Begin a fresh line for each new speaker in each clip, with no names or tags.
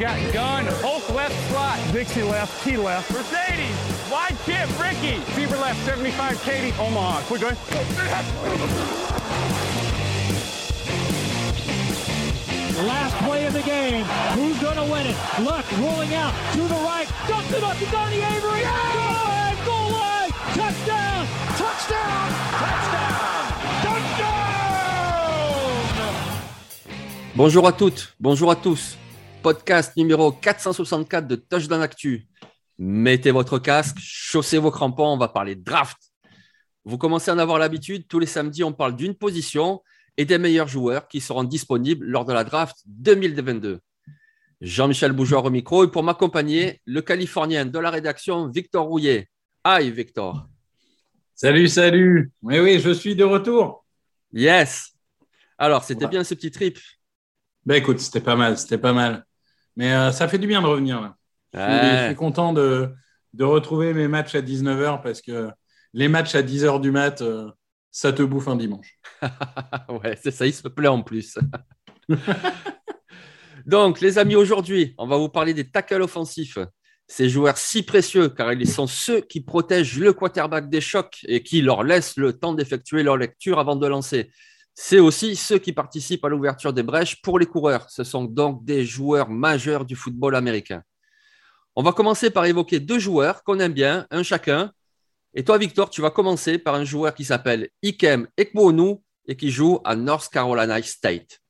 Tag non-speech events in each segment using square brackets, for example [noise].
Got gun, Hulk left slot.
Dixie left, T left.
Mercedes, wide chip, Ricky. Fever left, 75, Katie, Omaha. Quick, go
Last play of the game. Who's going to win it? Luck rolling out to the right. Dumps it up to Donnie Avery. Good!
Bonjour à toutes, bonjour à tous. Podcast numéro 464 de Touchdown Actu. Mettez votre casque, chaussez vos crampons, on va parler draft. Vous commencez à en avoir l'habitude, tous les samedis, on parle d'une position et des meilleurs joueurs qui seront disponibles lors de la draft 2022. Jean-Michel Bougeoir au micro et pour m'accompagner, le Californien de la rédaction, Victor Rouillet. Aïe, Victor.
Salut, salut. Oui, oui, je suis de retour.
Yes. Alors, c'était
Ouais.
bien ce petit trip.
Ben écoute, c'était pas mal, c'était pas mal. Mais euh, ça fait du bien de revenir là. Je suis,
Ouais.
je suis content de, de retrouver mes matchs à 19h parce que les matchs à 10h du mat, euh, ça te bouffe un dimanche. [laughs]
ouais, c'est ça, il se plaît en plus. [laughs] Donc, les amis, aujourd'hui, on va vous parler des tackles offensifs. Ces joueurs si précieux car ils sont ceux qui protègent le quarterback des chocs et qui leur laissent le temps d'effectuer leur lecture avant de lancer. C'est aussi ceux qui participent à l'ouverture des brèches pour les coureurs. Ce sont donc des joueurs majeurs du football américain. On va commencer par évoquer deux joueurs qu'on aime bien, un chacun. Et toi, Victor, tu vas commencer par un joueur qui s'appelle Ikem Ekwonu et qui joue à North Carolina State.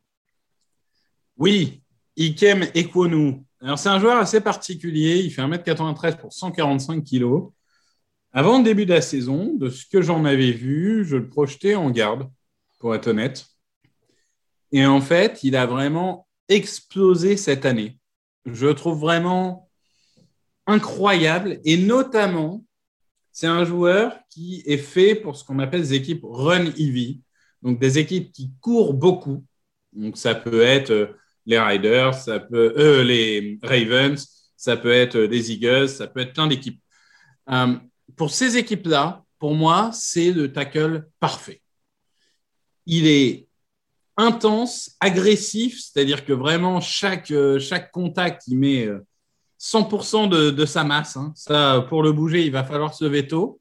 Oui, Ikem Ekwonu. Alors, c'est un joueur assez particulier. Il fait 1m93 pour 145 kg. Avant le début de la saison, de ce que j'en avais vu, je le projetais en garde, pour être honnête. Et en fait, il a vraiment explosé cette année. Je le trouve vraiment incroyable. Et notamment, c'est un joueur qui est fait pour ce qu'on appelle des équipes run heavy. Donc, des équipes qui courent beaucoup. Donc, ça peut être euh, les Riders, ça peut, euh, les Ravens, ça peut être euh, les Eagles, ça peut être plein d'équipes. Euh, pour ces équipes-là, pour moi, c'est le tackle parfait. Il est intense, agressif, c'est-à-dire que vraiment chaque, euh, chaque contact, il met euh, 100% de, de sa masse. hein. Ça, pour le bouger, il va falloir se tôt.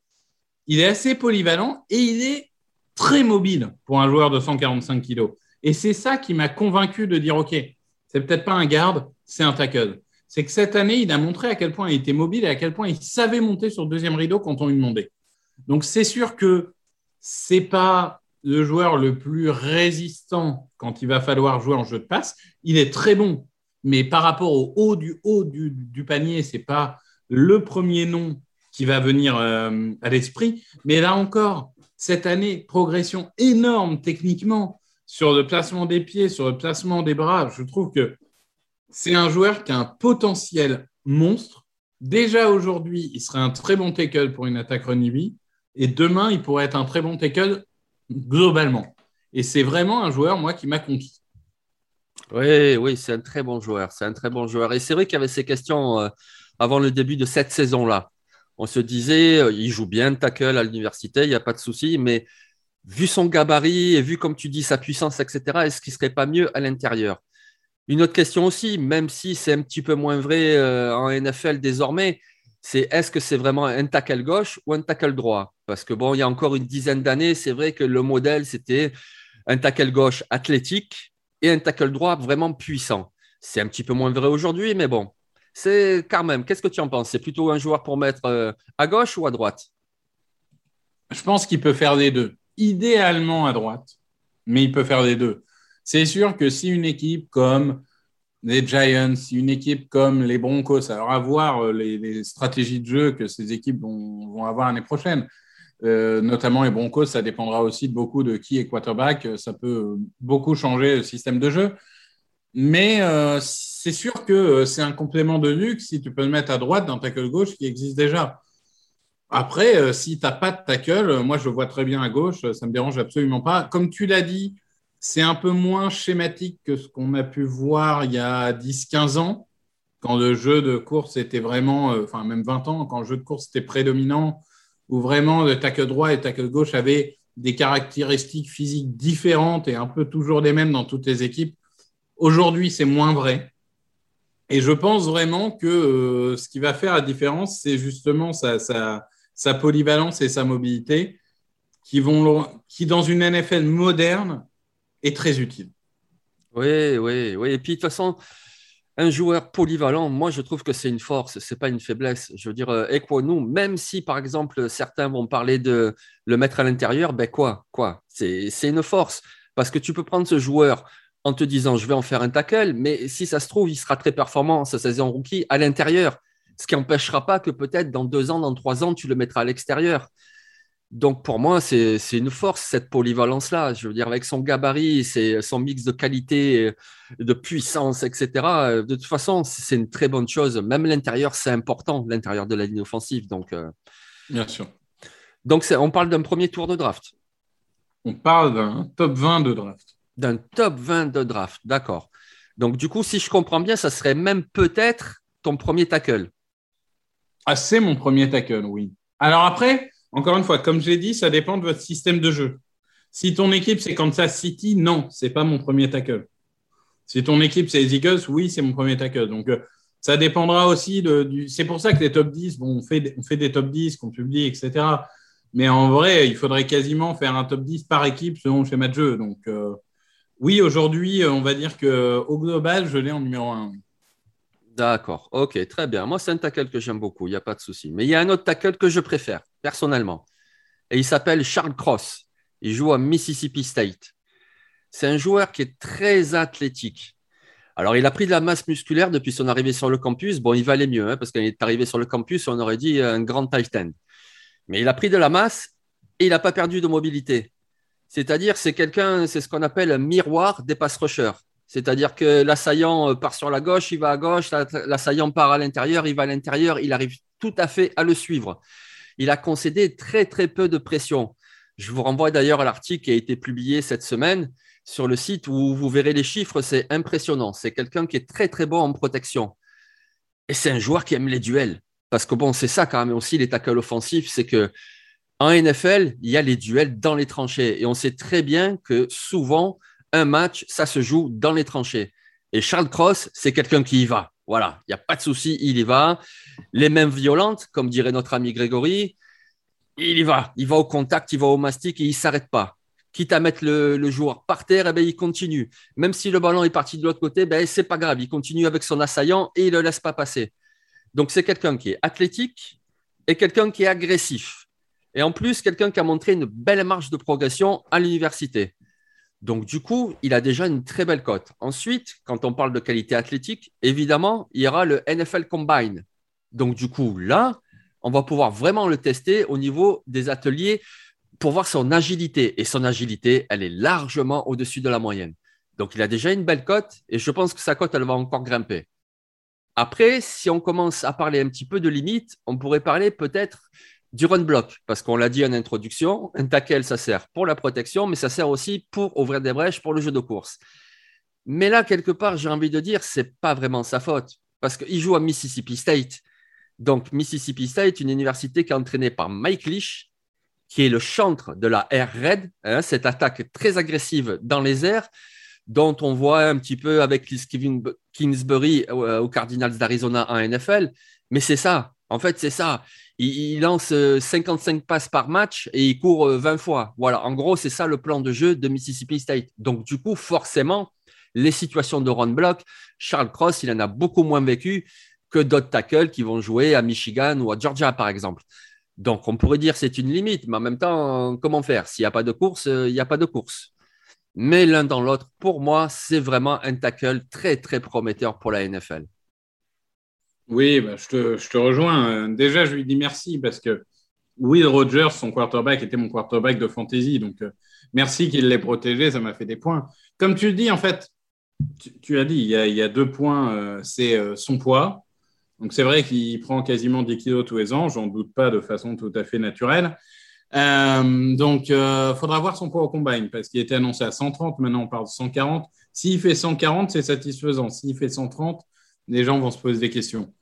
Il est assez polyvalent et il est très mobile pour un joueur de 145 kilos. Et c'est ça qui m'a convaincu de dire, OK, c'est peut-être pas un garde, c'est un tackle. C'est que cette année, il a montré à quel point il était mobile et à quel point il savait monter sur le deuxième rideau quand on lui demandait. Donc, c'est sûr que c'est pas le joueur le plus résistant quand il va falloir jouer en jeu de passe. Il est très bon, mais par rapport au haut du haut du, du panier, c'est pas le premier nom qui va venir euh, à l'esprit. Mais là encore, cette année, progression énorme techniquement sur le placement des pieds, sur le placement des bras. Je trouve que c'est un joueur qui a un potentiel monstre. Déjà aujourd'hui, il serait un très bon tackle pour une attaque heavy. Et demain, il pourrait être un très bon tackle globalement. Et c'est vraiment un joueur, moi, qui m'a conquis.
Oui, oui, c'est un très bon joueur. C'est un très bon joueur. Et c'est vrai qu'il y avait ces questions euh, avant le début de cette saison-là. On se disait, euh, il joue bien le tackle à l'université, il n'y a pas de souci, mais vu son gabarit et vu, comme tu dis, sa puissance, etc., est-ce qu'il ne serait pas mieux à l'intérieur? Une autre question aussi, même si c'est un petit peu moins vrai euh, en NFL désormais, c'est est-ce que c'est vraiment un tackle gauche ou un tackle droit? Parce que bon, il y a encore une dizaine d'années, c'est vrai que le modèle, c'était un tackle gauche athlétique et un tackle droit vraiment puissant. C'est un petit peu moins vrai aujourd'hui, mais bon. C'est quand même, qu'est-ce que tu en penses? C'est plutôt un joueur pour mettre euh, à gauche ou à droite?
Je pense qu'il peut faire les deux. Idéalement à droite, mais il peut faire les deux. C'est sûr que si une équipe comme les Giants, une équipe comme les Broncos, alors à voir euh, les, stratégies de jeu que ces équipes vont, avoir l'année prochaine, euh, notamment les Broncos, ça dépendra aussi beaucoup de qui est quarterback. Ça peut beaucoup changer le système de jeu. Mais euh, c'est sûr que euh, c'est un complément de luxe si tu peux le mettre à droite d'un tackle gauche qui existe déjà. Après, euh, si tu n'as pas de tackle, euh, moi je vois très bien à gauche, ça ne me dérange absolument pas. Comme tu l'as dit, c'est un peu moins schématique que ce qu'on a pu voir il y a 10-15 ans, quand le jeu de course était vraiment, euh, enfin même 20 ans, quand le jeu de course était prédominant, où vraiment le tackle droit et le tackle gauche avaient des caractéristiques physiques différentes et un peu toujours les mêmes dans toutes les équipes. Aujourd'hui, c'est moins vrai. Et je pense vraiment que euh, ce qui va faire la différence, c'est justement sa, sa, polyvalence et sa mobilité qui, vont, qui, dans une NFL moderne, est très utile.
Oui, oui, oui. Et puis, de toute façon, un joueur polyvalent, moi, je trouve que c'est une force, c'est pas une faiblesse. Je veux dire, nous, même si, par exemple, certains vont parler de le mettre à l'intérieur, ben quoi, quoi, c'est une force. Parce que tu peux prendre ce joueur en te disant, je vais en faire un tackle, mais si ça se trouve, il sera très performant sa saison rookie à l'intérieur. Ce qui n'empêchera pas que peut-être dans deux ans, dans trois ans, tu le mettras à l'extérieur. Donc pour moi, c'est une force, cette polyvalence-là. Je veux dire, avec son gabarit, son mix de qualité, de puissance, etc. De toute façon, c'est une très bonne chose. Même l'intérieur, c'est important, l'intérieur de la ligne offensive. Donc, euh,
Bien sûr.
Donc on parle d'un premier tour de draft.
On parle d'un top 20 de draft.
D'un top 20 de draft, d'accord. Donc du coup, si je comprends bien, ça serait même peut-être ton premier tackle.
Ah, c'est mon premier tackle, oui. Alors après, encore une fois, comme je l'ai dit, ça dépend de votre système de jeu. Si ton équipe, c'est Kansas City, non, c'est pas mon premier tackle. Si ton équipe, c'est les Eagles, oui, c'est mon premier tackle. Donc, euh, ça dépendra aussi de, du. C'est pour ça que les top 10, bon, on fait, des top 10 qu'on publie, etc. Mais en vrai, il faudrait quasiment faire un top 10 par équipe selon le schéma de jeu. Donc, euh, oui, aujourd'hui, on va dire qu'au global, je l'ai en numéro 1.
D'accord, ok, très bien. Moi, c'est un tackle que j'aime beaucoup, il n'y a pas de souci. Mais il y a un autre tackle que je préfère, personnellement. Et il s'appelle Charles Cross. Il joue à Mississippi State. C'est un joueur qui est très athlétique. Alors, il a pris de la masse musculaire depuis son arrivée sur le campus. Bon, il valait mieux, hein, parce qu'il est arrivé sur le campus, on aurait dit un grand tight end. Mais il a pris de la masse et il n'a pas perdu de mobilité. C'est-à-dire, c'est quelqu'un, c'est ce qu'on appelle un miroir des pass rushers. C'est-à-dire que l'assaillant euh, part sur la gauche, il va à gauche, l'assaillant part à l'intérieur, il va à l'intérieur, il arrive tout à fait à le suivre. Il a concédé très très peu de pression. Je vous renvoie d'ailleurs à l'article qui a été publié cette semaine sur le site où vous verrez les chiffres, c'est impressionnant. C'est quelqu'un qui est très très bon en protection. Et c'est un joueur qui aime les duels. Parce que bon, c'est ça quand même aussi les tackles offensifs, c'est que en NFL, il y a les duels dans les tranchées. Et on sait très bien que souvent, un match, ça se joue dans les tranchées. Et Charles Cross, c'est quelqu'un qui y va. Voilà, il n'y a pas de souci, il y va. Les mains violentes, comme dirait notre ami Grégory, il y va. Il va au contact, il va au mastic et il ne s'arrête pas. Quitte à mettre le, joueur par terre, eh ben, il continue. Même si le ballon est parti de l'autre côté, ben, ce n'est pas grave. Il continue avec son assaillant et il ne le laisse pas passer. Donc, c'est quelqu'un qui est athlétique et quelqu'un qui est agressif. Et en plus, quelqu'un qui a montré une belle marge de progression à l'université. Donc, du coup, il a déjà une très belle cote. Ensuite, quand on parle de qualité athlétique, évidemment, il y aura le NFL Combine. Donc, du coup, là, on va pouvoir vraiment le tester au niveau des ateliers pour voir son agilité. Et son agilité, elle est largement au-dessus de la moyenne. Donc, il a déjà une belle cote et je pense que sa cote, elle va encore grimper. Après, si on commence à parler un petit peu de limites, on pourrait parler peut-être du run block, parce qu'on l'a dit en introduction, un tackle, ça sert pour la protection, mais ça sert aussi pour ouvrir des brèches pour le jeu de course. Mais là, quelque part, j'ai envie de dire, c'est pas vraiment sa faute, parce qu'il joue à Mississippi State. Donc, Mississippi State, une université qui est entraînée par Mike Leach, qui est le chantre de la Air Raid, hein, cette attaque très agressive dans les airs, dont on voit un petit peu avec Kingsbury euh, aux Cardinals d'Arizona en NFL. Mais c'est ça, en fait, c'est ça il, lance 55 euh, passes par match et il court 20 euh, fois. Voilà, en gros, c'est ça le plan de jeu de Mississippi State. Donc, du coup, forcément, les situations de run block, Charles Cross, il en a beaucoup moins vécu que d'autres tackles qui vont jouer à Michigan ou à Georgia, par exemple. Donc, on pourrait dire c'est une limite, mais en même temps, comment faire? S'il n'y a pas de course, euh, il n'y a pas de course. Mais l'un dans l'autre, pour moi, c'est vraiment un tackle très, très prometteur pour la NFL.
Oui, bah, je, te, rejoins. Déjà, je lui dis merci parce que Will Rogers, son quarterback, était mon quarterback de fantasy. Donc, euh, merci qu'il l'ait protégé, ça m'a fait des points. Comme tu dis, en fait, tu, as dit, il y a, deux points, euh, c'est euh, son poids. Donc, c'est vrai qu'il prend quasiment 10 kilos tous les ans, j'en doute pas de façon tout à fait naturelle. donc, il faudra voir son poids au combine parce qu'il était annoncé à 130, maintenant on parle de 140. S'il fait 140, c'est satisfaisant. S'il fait 130, les gens vont se poser des questions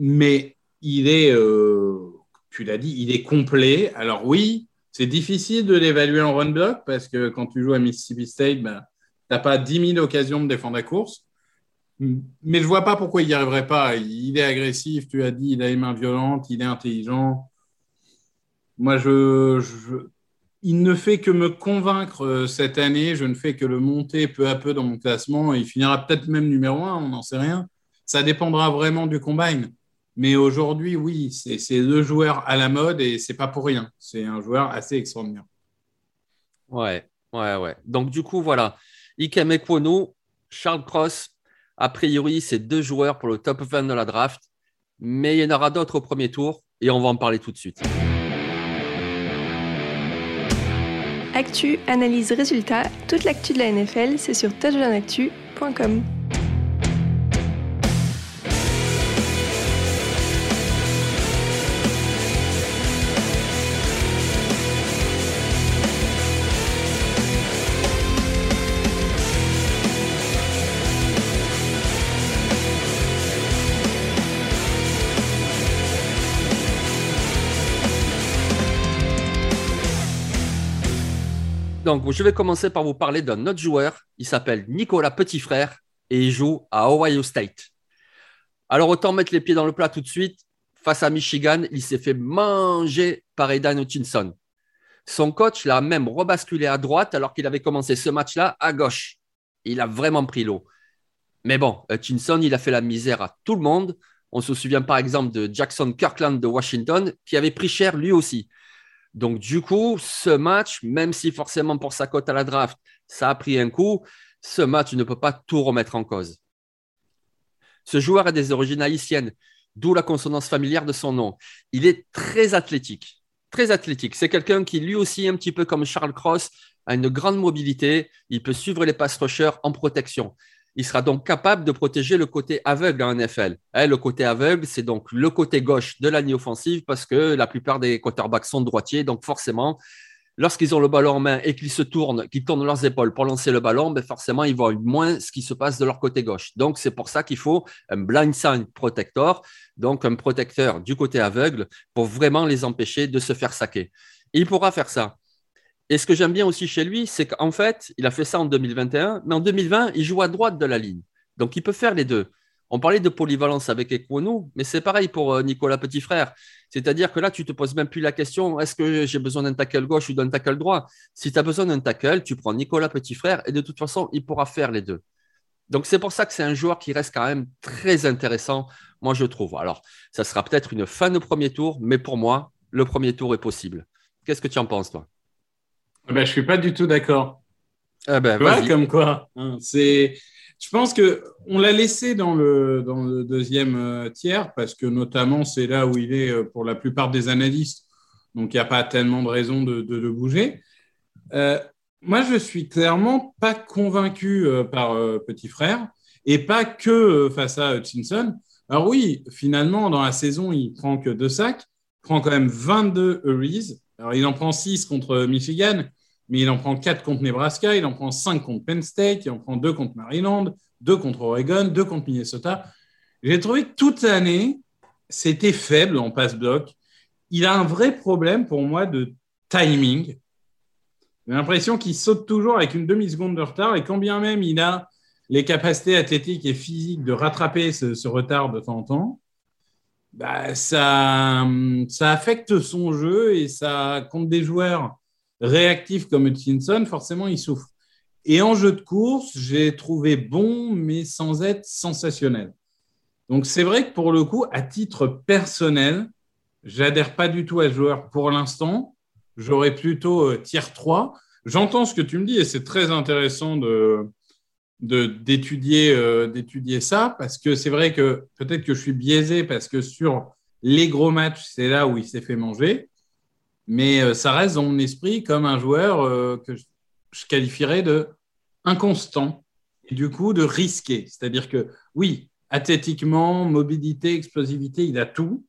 mais il est euh, tu l'as dit, il est complet. Alors oui, c'est difficile de l'évaluer en run block parce que quand tu joues à Mississippi State, ben, tu n'as pas 10 000 occasions de défendre la course. Mais je ne vois pas pourquoi il n'y arriverait pas. Il est agressif, tu as dit, il a les mains violentes, il est intelligent. Moi, je, il ne fait que me convaincre euh, cette année. Je ne fais que le monter peu à peu dans mon classement. Il finira peut-être même numéro un, on n'en sait rien. Ça dépendra vraiment du combine. Mais aujourd'hui, oui, c'est le joueur à la mode et c'est pas pour rien. C'est un joueur assez extraordinaire.
Ouais, ouais, ouais. Donc, du coup, voilà. Ikem Ekwono, Charles Cross, a priori, c'est deux joueurs pour le top 20 de la draft. Mais il y en aura d'autres au premier tour et on va en parler tout de suite.
Actu, analyse, résultat, toute l'actu de la NFL, c'est sur touchdownactu.com.
Donc, je vais commencer par vous parler d'un autre joueur. Il s'appelle Nicolas Petitfrère et il joue à Ohio State. Alors, autant mettre les pieds dans le plat tout de suite. Face à Michigan, il s'est fait manger par Aidan Hutchinson. Son coach l'a même rebasculé à droite alors qu'il avait commencé ce match-là à gauche. Il a vraiment pris l'eau. Mais bon, Hutchinson, il a fait la misère à tout le monde. On se souvient par exemple de Jackson Kirkland de Washington qui avait pris cher lui aussi. Donc, du coup, ce match, même si forcément pour sa cote à la draft, ça a pris un coup, ce match ne peut pas tout remettre en cause. Ce joueur a des origines haïtiennes, d'où la consonance familière de son nom. Il est très athlétique. Très athlétique. C'est quelqu'un qui, lui aussi, un petit peu comme Charles Cross, a une grande mobilité. Il peut suivre les pass rushers en protection. Il sera donc capable de protéger le côté aveugle en NFL. Eh, le côté aveugle, c'est donc le côté gauche de la ligne offensive parce que la plupart des quarterbacks sont droitiers. Donc forcément, lorsqu'ils ont le ballon en main et qu'ils se tournent, qu'ils tournent leurs épaules pour lancer le ballon, ben forcément, ils voient moins ce qui se passe de leur côté gauche. Donc c'est pour ça qu'il faut un blind sign protector, donc un protecteur du côté aveugle pour vraiment les empêcher de se faire saquer. il pourra faire ça. Et ce que j'aime bien aussi chez lui, c'est qu'en fait, il a fait ça en 2021, mais en 2020, il joue à droite de la ligne. Donc, il peut faire les deux. On parlait de polyvalence avec Ekwonu, mais c'est pareil pour euh, Nicolas Petitfrère. C'est-à-dire que là, tu te poses même plus la question est-ce que j'ai besoin d'un tackle gauche ou d'un tackle droit? Si tu as besoin d'un tackle, tu prends Nicolas Petitfrère et de toute façon, il pourra faire les deux. Donc, c'est pour ça que c'est un joueur qui reste quand même très intéressant, moi, je trouve. Alors, ça sera peut-être une fin de premier tour, mais pour moi, le premier tour est possible. Qu'est-ce que tu en penses, toi?
Ah ben, je suis pas du tout d'accord.
Ah ben,
comme quoi. Hein, c'est, je pense que on l'a laissé dans le, dans le deuxième euh, tiers parce que notamment c'est là où il est euh, pour la plupart des analystes. Donc il n'y a pas tellement de raison de, de, bouger. Euh, moi, je suis clairement pas convaincu par Petit Frère et pas que face à Hutchinson. Alors oui, finalement, dans la saison, il prend que deux sacs, il prend quand même 22 hurries. Alors il en prend 6 contre Michigan, mais il en prend 4 contre Nebraska, il en prend 5 contre Penn State, il en prend 2 contre Maryland, 2 contre Oregon, 2 contre Minnesota. J'ai trouvé que toute l'année, c'était faible en passe-bloc. Il a un vrai problème pour moi de timing. J'ai l'impression qu'il saute toujours avec une demi-seconde de retard et quand bien même il a les capacités athlétiques et physiques de rattraper ce, ce retard de temps en temps, bah, ça, ça affecte son jeu et ça, contre des joueurs réactif comme Hutchinson, forcément, il souffre. Et en jeu de course, j'ai trouvé bon, mais sans être sensationnel. Donc, c'est vrai que pour le coup, à titre personnel, j'adhère pas du tout à ce joueur pour l'instant. J'aurais plutôt euh, tier 3. J'entends ce que tu me dis et c'est très intéressant de, d'étudier euh, d'étudier ça parce que c'est vrai que peut-être que je suis biaisé parce que sur les gros matchs, c'est là où il s'est fait manger mais euh, ça reste dans mon esprit comme un joueur euh, que je qualifierais de inconstant et du coup de risqué. C'est-à-dire que oui, athlétiquement, mobilité, explosivité, il a tout,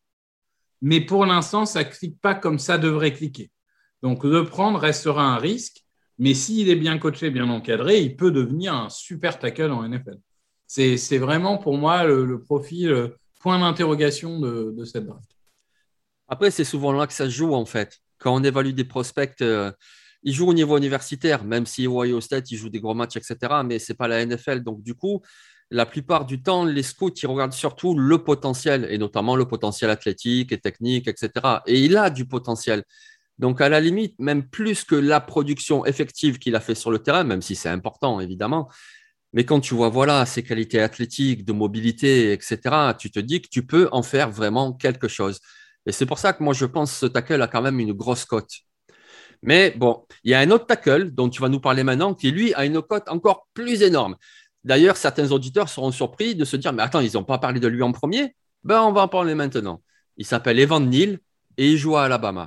mais pour l'instant, ça clique pas comme ça devrait cliquer. Donc le prendre restera un risque, mais s'il est bien coaché, bien encadré, il peut devenir un super tackle en NFL. C'est vraiment pour moi le, profil, point d'interrogation de, cette draft.
Après, c'est souvent là que ça joue, en fait. Quand on évalue des prospects, euh, ils jouent au niveau universitaire, même si Ohio State, ils jouent des gros matchs, etc. Mais ce n'est pas la NFL. Donc, du coup, la plupart du temps, les scouts, ils regardent surtout le potentiel, et notamment le potentiel athlétique et technique, etc. Et il a du potentiel. Donc, à la limite, même plus que la production effective qu'il a fait sur le terrain, même si c'est important, évidemment. Mais quand tu vois, voilà, ses qualités athlétiques, de mobilité, etc., tu te dis que tu peux en faire vraiment quelque chose. Et c'est pour ça que moi, je pense que ce tackle a quand même une grosse cote. Mais bon, il y a un autre tackle dont tu vas nous parler maintenant qui, lui, a une cote encore plus énorme. D'ailleurs, certains auditeurs seront surpris de se dire, mais attends, ils n'ont pas parlé de lui en premier? Ben, on va en parler maintenant. Il s'appelle Evan Neal et il joue à Alabama.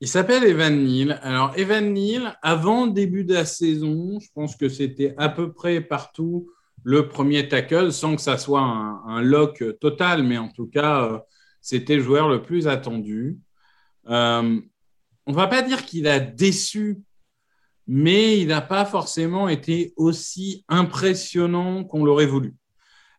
Il s'appelle Evan Neal. Alors, Evan Neal, avant le début de la saison, je pense que c'était à peu près partout le premier tackle, sans que ça soit un, lock total, mais en tout cas, euh, c'était le joueur le plus attendu. Euh, on ne va pas dire qu'il a déçu mais il n'a pas forcément été aussi impressionnant qu'on l'aurait voulu.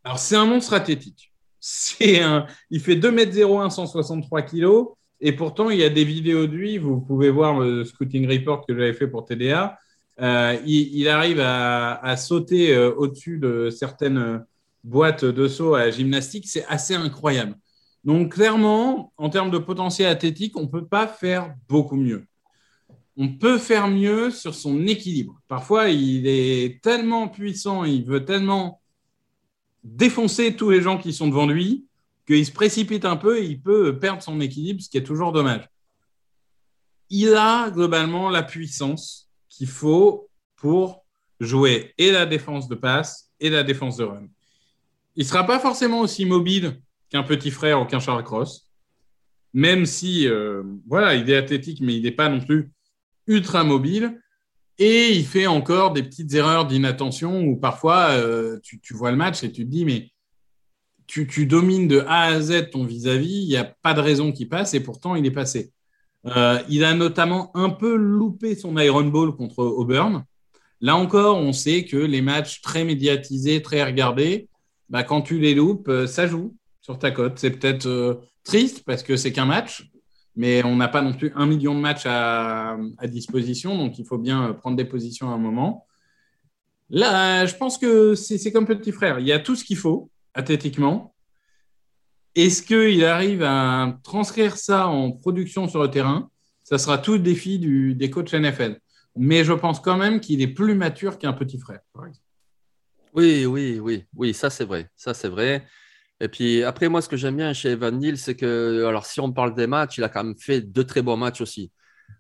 Alors, c'est un monstre athlétique. [laughs] C'est un, il fait 2m01, 163 kg, et pourtant, il y a des vidéos de lui, vous pouvez voir le scouting report que j'avais fait pour TDA. Euh, il, arrive à, sauter euh, au-dessus de certaines boîtes de saut à gymnastique, c'est assez incroyable. Donc, clairement, en termes de potentiel athlétique, on ne peut pas faire beaucoup mieux on peut faire mieux sur son équilibre. Parfois, il est tellement puissant, il veut tellement défoncer tous les gens qui sont devant lui qu'il se précipite un peu et il peut perdre son équilibre, ce qui est toujours dommage. Il a globalement la puissance qu'il faut pour jouer et la défense de passe et la défense de run. Il ne sera pas forcément aussi mobile qu'un petit frère ou qu'un Charles Cross, même si, euh, voilà, il est athlétique, mais il n'est pas non plus ultra mobile. Et il fait encore des petites erreurs d'inattention où parfois euh, tu, vois le match et tu te dis, mais tu, domines de A à Z ton vis-à-vis, il n'y a pas de raison qu'il passe et pourtant il est passé. Euh, il a notamment un peu loupé son Iron Ball contre Auburn. Là encore, on sait que les matchs très médiatisés, très regardés, bah, quand tu les loupes, euh, ça joue sur ta cote. C'est peut-être triste parce que c'est qu'un match, mais on n'a pas non plus un million de matchs à, disposition, donc il faut bien prendre des positions à un moment. Là, je pense que c'est comme petit frère. Il y a tout ce qu'il faut athlétiquement. Est-ce qu'il arrive à transcrire ça en production sur le terrain? Ça sera tout le défi du, des coachs NFL. Mais je pense quand même qu'il est plus mature qu'un petit frère.
Oui, oui, oui, oui, ça c'est vrai. Ça c'est vrai. Et puis après, moi, ce que j'aime bien chez Evan Neal, c'est que, alors si on parle des matchs, il a quand même fait deux très bons matchs aussi.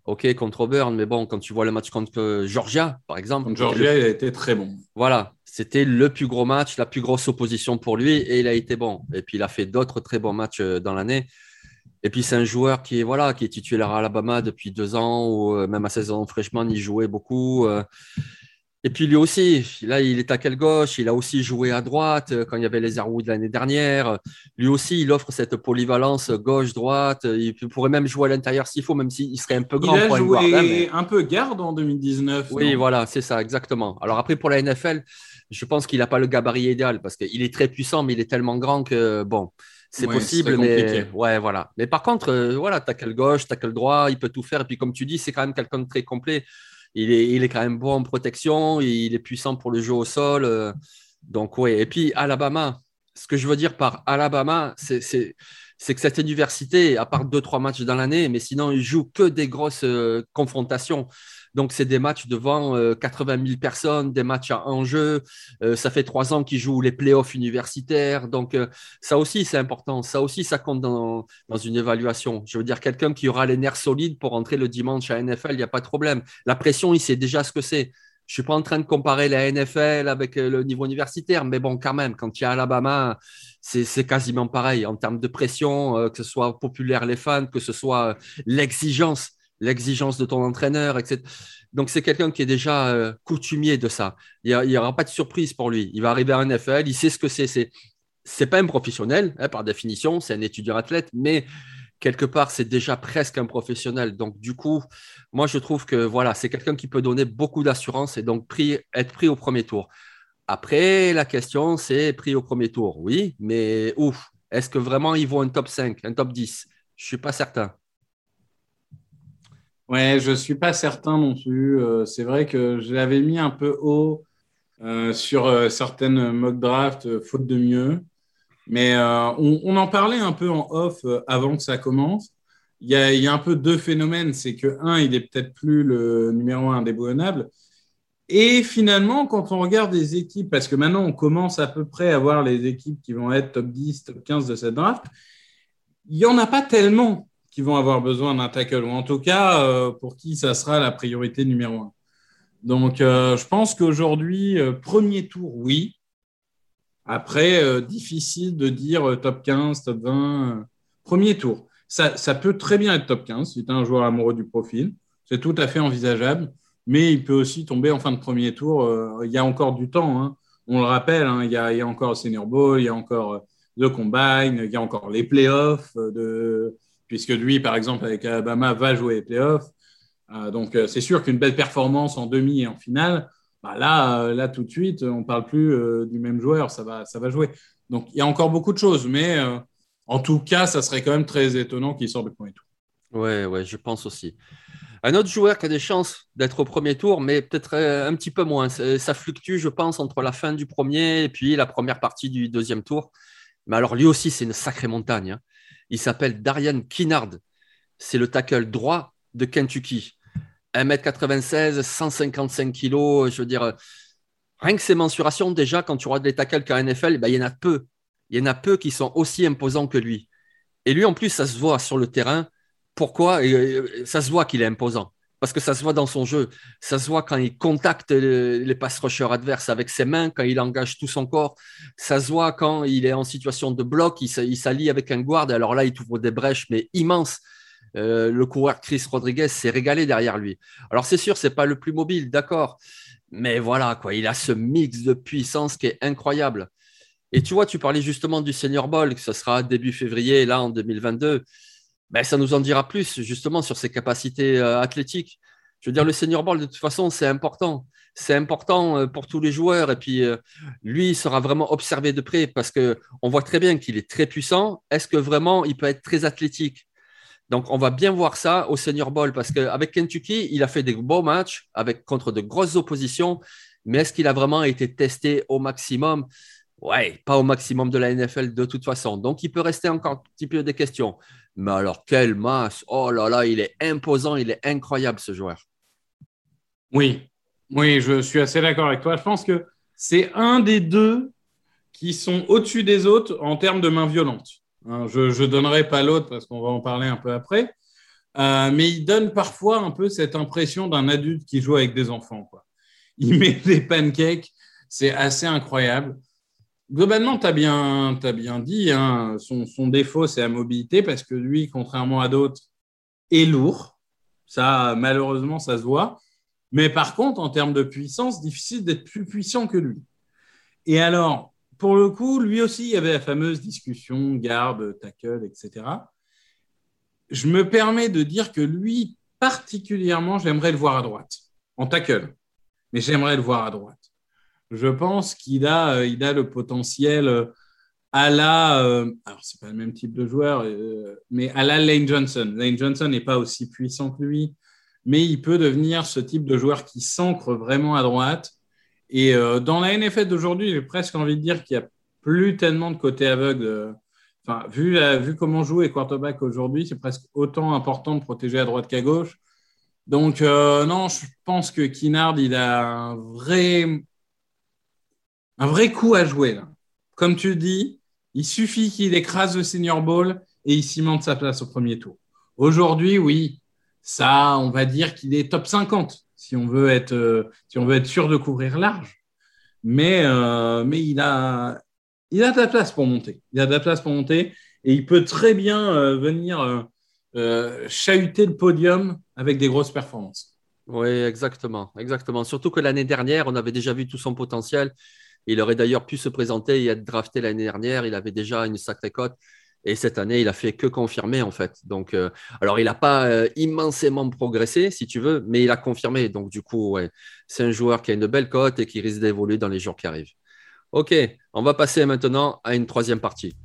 OK, contre Auburn, mais bon, quand tu vois le match contre Georgia, par exemple.
Contre Georgia, il a été très bon.
Voilà, c'était le plus gros match, la plus grosse opposition pour lui, et il a été bon. Et puis, il a fait d'autres très bons matchs euh, dans l'année. Et puis, c'est un joueur qui est, voilà, qui est titulaire à Alabama depuis deux ans, ou euh, même à saison freshman, il jouait beaucoup. Et puis lui aussi, là, il est à quelle gauche, il a aussi joué à droite euh, quand il y avait les Airwood l'année dernière. Lui aussi, il offre cette polyvalence gauche-droite. Il pourrait même jouer à l'intérieur s'il faut, même s'il serait un peu grand.
Il a joué un peu garde en 2019.
Oui, voilà, c'est ça, exactement. Alors après, pour la NFL, je pense qu'il n'a pas le gabarit idéal parce qu'il est très puissant, mais il est tellement grand que, bon, c'est possible, mais ouais, voilà. Mais par contre, euh, voilà, tackle gauche, tackle droit, il peut tout faire. Et puis, comme tu dis, c'est quand même quelqu'un de très complet il est, il est quand même bon en protection, il est puissant pour le jeu au sol. Euh, donc, oui. Et puis, Alabama, ce que je veux dire par Alabama, c'est que cette université, à part deux, trois matchs dans l'année, mais sinon, il joue que des grosses euh, confrontations. Donc, c'est des matchs devant 80 euh, 000 personnes, des matchs à enjeu. Euh, ça fait trois ans qu'ils jouent les playoffs universitaires. Donc, euh, ça aussi, c'est important. Ça aussi, ça compte dans, une évaluation. Je veux dire, quelqu'un qui aura les nerfs solides pour entrer le dimanche à NFL, il n'y a pas de problème. La pression, il sait déjà ce que c'est. Je ne suis pas en train de comparer la NFL avec le niveau universitaire, mais bon, quand même, quand il y a Alabama, c'est quasiment pareil en termes de pression, que ce soit populaire les fans, que ce soit l'exigence l'exigence de ton entraîneur, etc. Donc, c'est quelqu'un qui est déjà euh, coutumier de ça. Il n'y aura pas de surprise pour lui. Il va arriver à un NFL, il sait ce que c'est. C'est n'est pas un professionnel, hein, par définition, c'est un étudiant athlète, mais quelque part, c'est déjà presque un professionnel. Donc, du coup, moi, je trouve que voilà, c'est quelqu'un qui peut donner beaucoup d'assurance et donc être pris au premier tour. Après, la question, c'est pris au premier tour, oui, mais ouf, Est-ce que vraiment il vaut un top 5, un top 10 Je ne suis pas certain.
Ouais, je suis pas certain non plus. Euh, c'est vrai que je l'avais mis un peu haut euh, sur euh, certaines mock drafts, faute de mieux. Mais on, en parlait un peu en off avant que ça commence. Il y, a, un peu deux phénomènes. C'est que, un, il est peut-être plus le numéro un indéboulonnable. Et finalement, quand on regarde des équipes, parce que maintenant on commence à peu près à voir les équipes qui vont être top 10, top 15 de cette draft, il n'y en a pas tellement qui vont avoir besoin d'un tackle, ou en tout cas euh, pour qui ça sera la priorité numéro un. Donc euh, je pense qu'aujourd'hui, euh, premier tour, oui. Après, difficile de dire top 15, top 20. premier tour. Ça, ça peut très bien être top 15 si tu es un joueur amoureux du profil. C'est tout à fait envisageable mais il peut aussi tomber en fin de premier tour. Il y a encore du temps. Hein. On le rappelle, hein, il, y a, encore le Senior Bowl, il y a encore euh, Combine, il y a encore les playoffs, de... puisque lui, par exemple, avec Alabama, va jouer les playoffs. donc, c'est sûr qu'une belle performance en demi et en finale, bah là, là, tout de suite, on ne parle plus du même joueur, ça va, ça va jouer. Donc, il y a encore beaucoup de choses, mais en tout cas, ça serait quand même très étonnant qu'il sorte du premier tour.
Ouais, ouais, je pense aussi. Un autre joueur qui a des chances d'être au premier tour, mais peut-être euh, un petit peu moins. Ça fluctue, je pense, entre la fin du premier et puis la première partie du deuxième tour. Mais alors, lui aussi, c'est une sacrée montagne. Hein. Il s'appelle Darian Kinnard. C'est le tackle droit de Kentucky. 1m96, 155 kg. Je veux dire, rien que ses mensurations, déjà, quand tu regardes les tackles qu'en NFL, ben, il y en a peu. Il y en a peu qui sont aussi imposants que lui. Et lui, en plus, ça se voit sur le terrain pourquoi? Ça se voit qu'il est imposant. Parce que ça se voit dans son jeu. Ça se voit quand il contacte les pass rushers adverses avec ses mains, quand il engage tout son corps. Ça se voit quand il est en situation de bloc, il s'allie avec un guard. Alors là, il trouve des brèches, mais immenses. Euh, le coureur Chris Rodriguez s'est régalé derrière lui. Alors c'est sûr, c'est pas le plus mobile, d'accord. Mais voilà, quoi, il a ce mix de puissance qui est incroyable. Et tu vois, tu parlais justement du Senior Bowl, que ce sera début février, là, en 2022 ben, ça nous en dira plus justement sur ses capacités euh, athlétiques. Je veux dire, le senior ball, de toute façon, c'est important. C'est important euh, pour tous les joueurs. Et puis, euh, lui, il sera vraiment observé de près parce qu'on voit très bien qu'il est très puissant. Est-ce que vraiment il peut être très athlétique? Donc, on va bien voir ça au senior ball parce qu'avec Kentucky, il a fait des beaux matchs contre de grosses oppositions. Mais est-ce qu'il a vraiment été testé au maximum? Ouais, pas au maximum de la NFL de toute façon. Donc, il peut rester encore un petit peu des questions. Mais alors, quelle masse Oh là là, il est imposant, il est incroyable ce joueur.
Oui, oui, je suis assez d'accord avec toi. Je pense que c'est un des deux qui sont au-dessus des autres en termes de main violente. Hein, je ne donnerai pas l'autre parce qu'on va en parler un peu après. Euh, mais il donne parfois un peu cette impression d'un adulte qui joue avec des enfants. Il [laughs] met des pancakes, c'est assez incroyable. Globalement, tu as bien, dit, hein, son, défaut, c'est la mobilité, parce que lui, contrairement à d'autres, est lourd. Ça, malheureusement, ça se voit. Mais par contre, en termes de puissance, difficile d'être plus puissant que lui. Et alors, pour le coup, lui aussi, il y avait la fameuse discussion garde, tackle, etc. Je me permets de dire que lui, particulièrement, j'aimerais le voir à droite, en tackle. Mais j'aimerais le voir à droite je pense qu'il a, euh, il a le potentiel euh, à la. Euh, alors, c'est pas le même type de joueur, mais à la Lane Johnson. Lane Johnson n'est pas aussi puissant que lui, mais il peut devenir ce type de joueur qui s'ancre vraiment à droite. Et dans la NFL d'aujourd'hui, j'ai presque envie de dire qu'il n'y a plus tellement de côté aveugle. Enfin, vu, vu comment joue les quarterbacks aujourd'hui, c'est presque autant important de protéger à droite qu'à gauche. Donc, non, je pense que Kinnard, il a un vrai un vrai coup à jouer. Comme tu dis, il suffit qu'il écrase le senior ball et il cimente sa place au premier tour. Aujourd'hui, oui, ça, on va dire qu'il est top 50 si on veut être, euh, si on veut être sûr de couvrir large. Mais, euh, il, a, il de la place pour monter. Il a de la place pour monter et il peut très bien euh, venir chahuter le podium avec des grosses performances.
Oui, exactement, exactement. Surtout que l'année dernière, on avait déjà vu tout son potentiel. Il aurait d'ailleurs pu se présenter et être drafté l'année dernière. Il avait déjà une sacrée cote. Et cette année, il a fait que confirmer, en fait. Donc, euh, alors, il n'a pas euh, immensément progressé, si tu veux, mais il a confirmé. Donc, du coup, c'est un joueur qui a une belle cote et qui risque d'évoluer dans les jours qui arrivent. OK, on va passer maintenant à une troisième partie.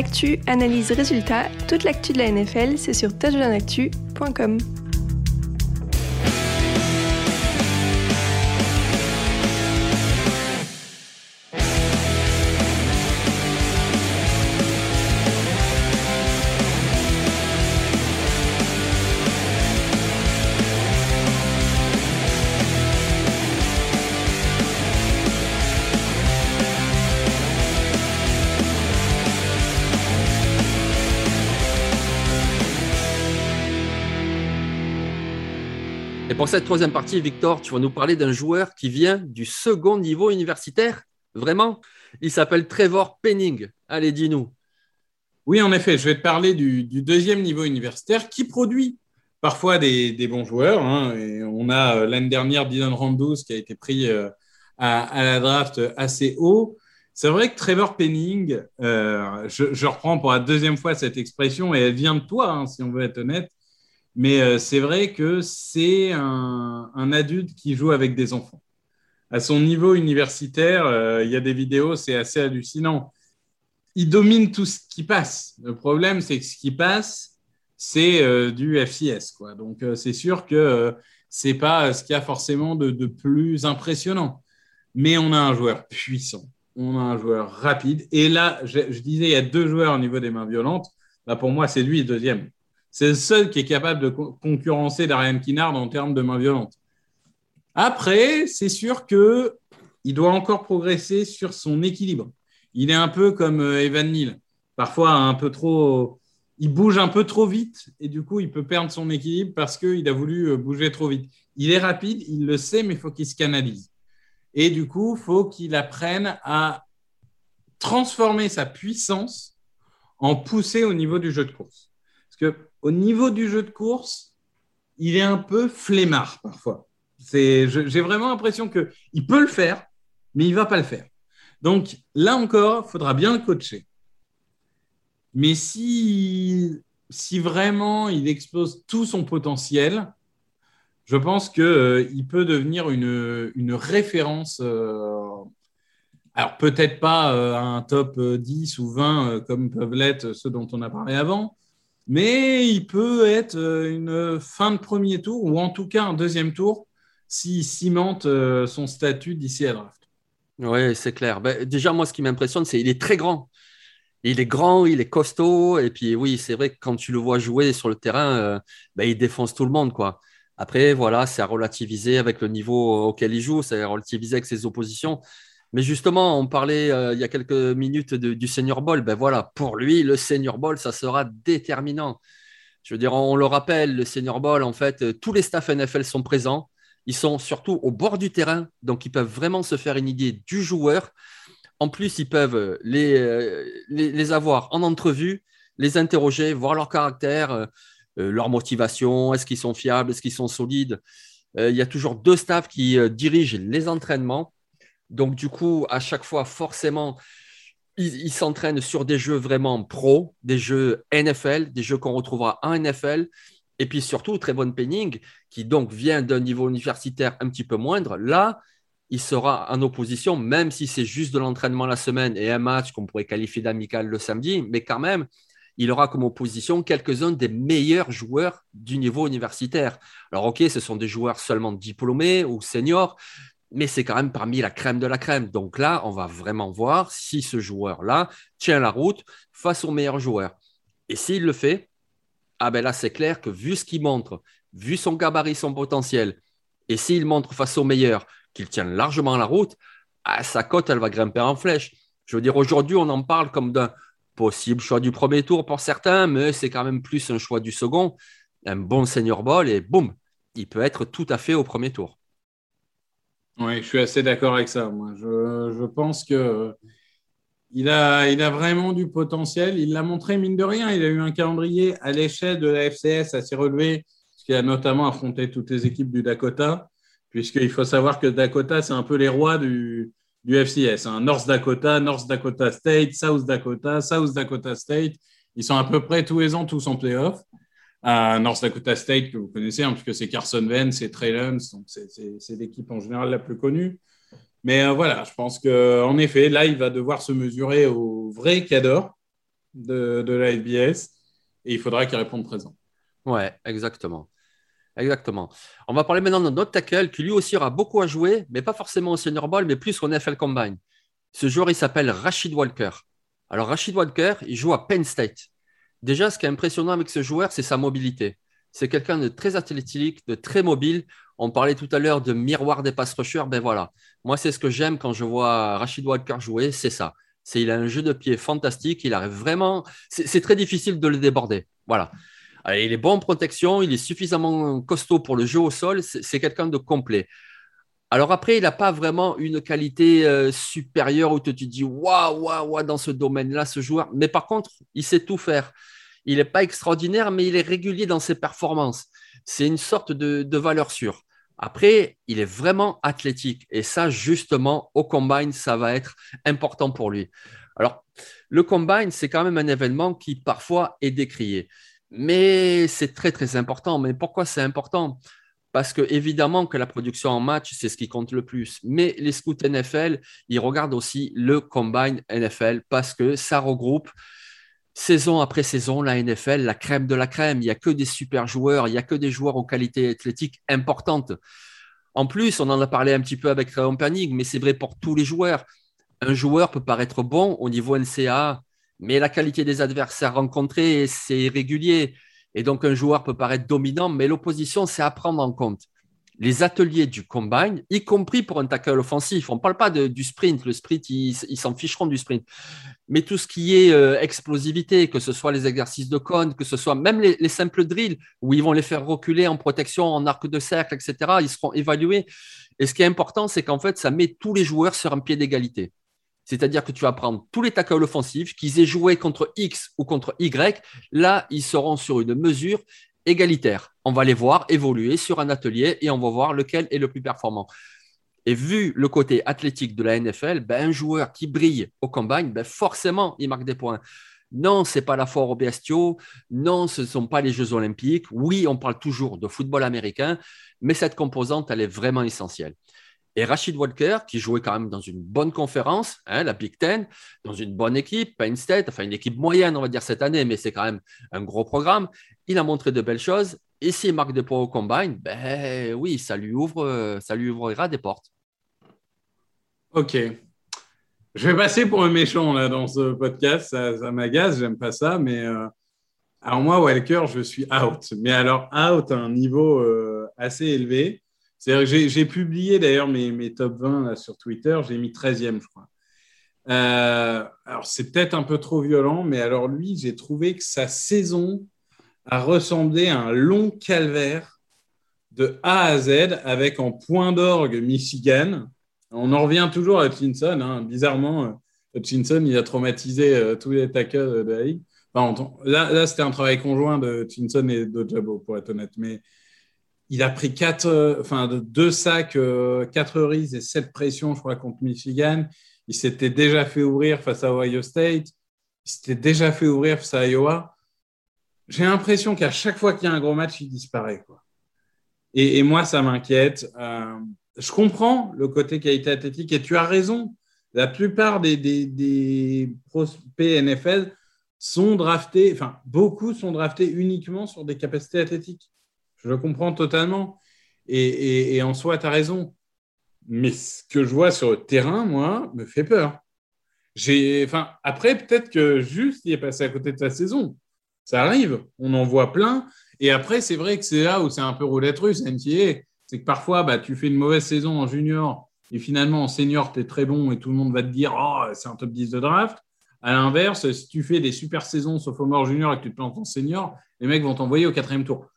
Actu, analyse, résultat, toute l'actu de la NFL, c'est sur touchdownactu.com.
cette troisième partie, Victor, tu vas nous parler d'un joueur qui vient du second niveau universitaire. Vraiment Il s'appelle Trevor Penning. Allez, dis-nous.
Oui, en effet, je vais te parler du, deuxième niveau universitaire qui produit parfois des, bons joueurs. Hein. on a euh, l'année dernière Dylan Randos qui a été pris euh, à, la draft assez haut. C'est vrai que Trevor Penning, euh, je, reprends pour la deuxième fois cette expression et elle vient de toi, hein, si on veut être honnête. Mais euh, c'est vrai que c'est un, adulte qui joue avec des enfants. À son niveau universitaire, euh, il y a des vidéos, c'est assez hallucinant. Il domine tout ce qui passe. Le problème, c'est que ce qui passe, c'est euh, du FCS. Quoi. Donc, c'est sûr que ce n'est pas ce qu'il y a forcément de, plus impressionnant. Mais on a un joueur puissant, on a un joueur rapide. Et là, je, disais, il y a deux joueurs au niveau des mains violentes. Là, pour moi, c'est lui deuxième. C'est le seul qui est capable de concurrencer Darian Kinnard en termes de main violente. Après, c'est sûr que il doit encore progresser sur son équilibre. Il est un peu comme euh, Evan Neal. Parfois, un peu trop, il bouge un peu trop vite et du coup, il peut perdre son équilibre parce qu'il a voulu euh, bouger trop vite. Il est rapide, il le sait, mais il faut qu'il se canalise. Et du coup, il faut qu'il apprenne à transformer sa puissance en poussée au niveau du jeu de course. Parce que au niveau du jeu de course, il est un peu flemmard parfois. J'ai vraiment l'impression qu'il peut le faire, mais il ne va pas le faire. Donc là encore, il faudra bien le coacher. Mais si, si vraiment il expose tout son potentiel, je pense qu'il euh, peut devenir une, une référence. Euh, alors peut-être pas euh, un top 10 ou 20 comme peuvent l'être ceux dont on a parlé avant, mais il peut être euh, une fin de premier tour ou en tout cas un deuxième tour s'il cimente euh, son statut d'ici à draft.
Oui, c'est clair. Ben, déjà, moi, ce qui m'impressionne, c'est qu'il est très grand. Il est grand, il est costaud. Et puis, oui, c'est vrai que quand tu le vois jouer sur le terrain, euh, ben, il défonce tout le monde. quoi. Après, voilà, c'est à relativiser avec le niveau auquel il joue, c'est à relativiser avec ses oppositions. Mais justement, on parlait euh, il y a quelques minutes du Senior Ball. Ben voilà, pour lui, le Senior Ball, ça sera déterminant. Je veux dire, on, le rappelle, le Senior Ball, en fait, euh, tous les staffs NFL sont présents. Ils sont surtout au bord du terrain, donc ils peuvent vraiment se faire une idée du joueur. En plus, ils peuvent euh, les, les, avoir en entrevue, les interroger, voir leur caractère, leur motivation, est-ce qu'ils sont fiables, est-ce qu'ils sont solides. il y a toujours deux staffs qui dirigent les entraînements. Donc, du coup, à chaque fois, forcément, ils s'entraînent sur des jeux vraiment pro, des jeux NFL, des jeux qu'on retrouvera en NFL. Et puis surtout, Trevon Penning, qui donc vient d'un niveau universitaire un petit peu moindre, là, il sera en opposition, même si c'est juste de l'entraînement la semaine et un match qu'on pourrait qualifier d'amical le samedi, mais quand même, il aura comme opposition quelques-uns des meilleurs joueurs du niveau universitaire. Alors, OK, ce sont des joueurs seulement diplômés ou seniors, mais c'est quand même parmi la crème de la crème. Donc là, on va vraiment voir si ce joueur-là tient la route face aux meilleurs joueurs. Et s'il le fait, ah ben là, c'est clair que vu ce qu'il montre, vu son gabarit, son potentiel, et s'il montre face aux meilleurs qu'il tient largement la route, ah, sa cote, elle va grimper en flèche. Je veux dire, aujourd'hui, on en parle comme d'un possible choix du premier tour pour certains, mais c'est quand même plus un choix du second. Un bon senior ball et boum, il peut être tout à fait au premier tour.
Oui, je suis assez d'accord avec ça. Moi, je, je pense que il a, il a vraiment du potentiel. Il l'a montré, mine de rien. Il a eu un calendrier à l'échelle de la FCS assez relevé, qu'il a notamment affronté toutes les équipes du Dakota, puisqu'il faut savoir que Dakota, c'est un peu les rois du, du FCS. Hein. North Dakota, North Dakota State, South Dakota, South Dakota State. Ils sont à peu près tous les ans tous en playoff à North Dakota State, que vous connaissez, hein, puisque c'est Carson Wentz, c'est Trey Lance, donc c'est l'équipe en général la plus connue. Mais euh, voilà, je pense qu'en effet, là, il va devoir se mesurer au vrai cador. de, de la FBS et il faudra qu'il réponde présent.
Ouais, exactement. Exactement. On va parler maintenant de notre tackle qui lui aussi aura beaucoup à jouer, mais pas forcément au Senior Bowl, mais plus au NFL Combine. Ce joueur, il s'appelle Rachid Walker. Alors, Rachid Walker, il joue à Penn State. Déjà, ce qui est impressionnant avec ce joueur, c'est sa mobilité. C'est quelqu'un de très athlétique, de très mobile. On parlait tout à l'heure de miroir des pass rushers. Ben voilà. Moi, c'est ce que j'aime quand je vois Rachid Walker jouer, c'est ça. C'est il a un jeu de pied fantastique. Il arrive vraiment. C'est très difficile de le déborder. Voilà. il est bon en protection. Il est suffisamment costaud pour le jeu au sol. C'est quelqu'un de complet. Alors après, il n'a pas vraiment une qualité euh, supérieure où tu te dis waouh, waouh, waouh, dans ce domaine-là, ce joueur. Mais par contre, il sait tout faire. Il n'est pas extraordinaire, mais il est régulier dans ses performances. C'est une sorte de, valeur sûre. Après, il est vraiment athlétique. Et ça, justement, au combine, ça va être important pour lui. Alors, le combine, c'est quand même un événement qui parfois est décrié. Mais c'est très, très important. Mais pourquoi c'est important? Parce que évidemment que la production en match, c'est ce qui compte le plus. Mais les scouts NFL, ils regardent aussi le combine NFL parce que ça regroupe saison après saison la NFL, la crème de la crème. Il n'y a que des super joueurs, il n'y a que des joueurs aux qualités athlétiques importantes. En plus, on en a parlé un petit peu avec Rayon Panic, mais c'est vrai pour tous les joueurs. Un joueur peut paraître bon au niveau NCA, mais la qualité des adversaires rencontrés, c'est irrégulier. Et donc, un joueur peut paraître dominant, mais l'opposition, c'est à prendre en compte. Les ateliers du combine, y compris pour un tackle offensif, on ne parle pas du sprint. Le sprint, ils s'en ficheront du sprint. Mais tout ce qui est euh, explosivité, que ce soit les exercices de cône, que ce soit même les, les, simples drills, où ils vont les faire reculer en protection, en arc de cercle, etc., ils seront évalués. Et ce qui est important, c'est qu'en fait, ça met tous les joueurs sur un pied d'égalité. C'est-à-dire que tu vas prendre tous les tackles offensifs, qu'ils aient joué contre X ou contre Y. Là, ils seront sur une mesure égalitaire. On va les voir évoluer sur un atelier et on va voir lequel est le plus performant. Et vu le côté athlétique de la NFL, ben, un joueur qui brille au combine, ben, forcément, il marque des points. Non, ce n'est pas la foire aux bestiaux. Non, ce ne sont pas les Jeux olympiques. Oui, on parle toujours de football américain, mais cette composante, elle est vraiment essentielle. Et Rachid Walker, qui jouait quand même dans une bonne conférence, hein, la Big Ten, dans une bonne équipe, Penn State, enfin une équipe moyenne, on va dire, cette année, mais c'est quand même un gros programme. Il a montré de belles choses. Et s'il marque des combine, ben oui, ça lui, ouvre, ça lui ouvrira des portes.
Ok. Je vais passer pour un méchant là, dans ce podcast. Ça, m'agace, j'aime pas ça. Mais euh, alors, moi, Walker, je suis out. Mais alors, out à un niveau euh, assez élevé. C'est-à-dire j'ai publié d'ailleurs mes, top 20 sur Twitter, j'ai mis 13e, je crois. Euh, alors, c'est peut-être un peu trop violent, mais alors lui, j'ai trouvé que sa saison a ressemblé à un long calvaire de A à Z avec en point d'orgue Michigan. On en revient toujours à Hutchinson. Hein. Bizarrement, euh, Hutchinson, il a traumatisé euh, tous les tackles de la là c'était un travail conjoint de Hutchinson et de Jabo, pour être honnête. Mais il a pris euh, deux sacs, euh, quatre rises et sept pressions, je crois, contre Michigan. Il s'était déjà fait ouvrir face à Ohio State. Il s'était déjà fait ouvrir face à Iowa. J'ai l'impression qu'à chaque fois qu'il y a un gros match, il disparaît. Quoi. Et, moi, ça m'inquiète. Euh, je comprends le côté qualité athlétique et tu as raison. La plupart des prospects NFL sont draftés, enfin, beaucoup sont draftés uniquement sur des capacités athlétiques. Je le comprends totalement. Et, en soi, tu as raison. Mais ce que je vois sur le terrain, moi, me fait peur. Enfin, après, peut-être que juste il est passé à côté de sa saison. Ça arrive, on en voit plein. Et après, c'est vrai que c'est là où c'est un peu roulette russe, NCA. C'est que parfois, bah, tu fais une mauvaise saison en junior et finalement en senior, tu es très bon et tout le monde va te dire Oh, c'est un top 10 de draft. À l'inverse, si tu fais des super saisons mort junior et que tu te plantes en senior, les mecs vont t'envoyer au quatrième tour.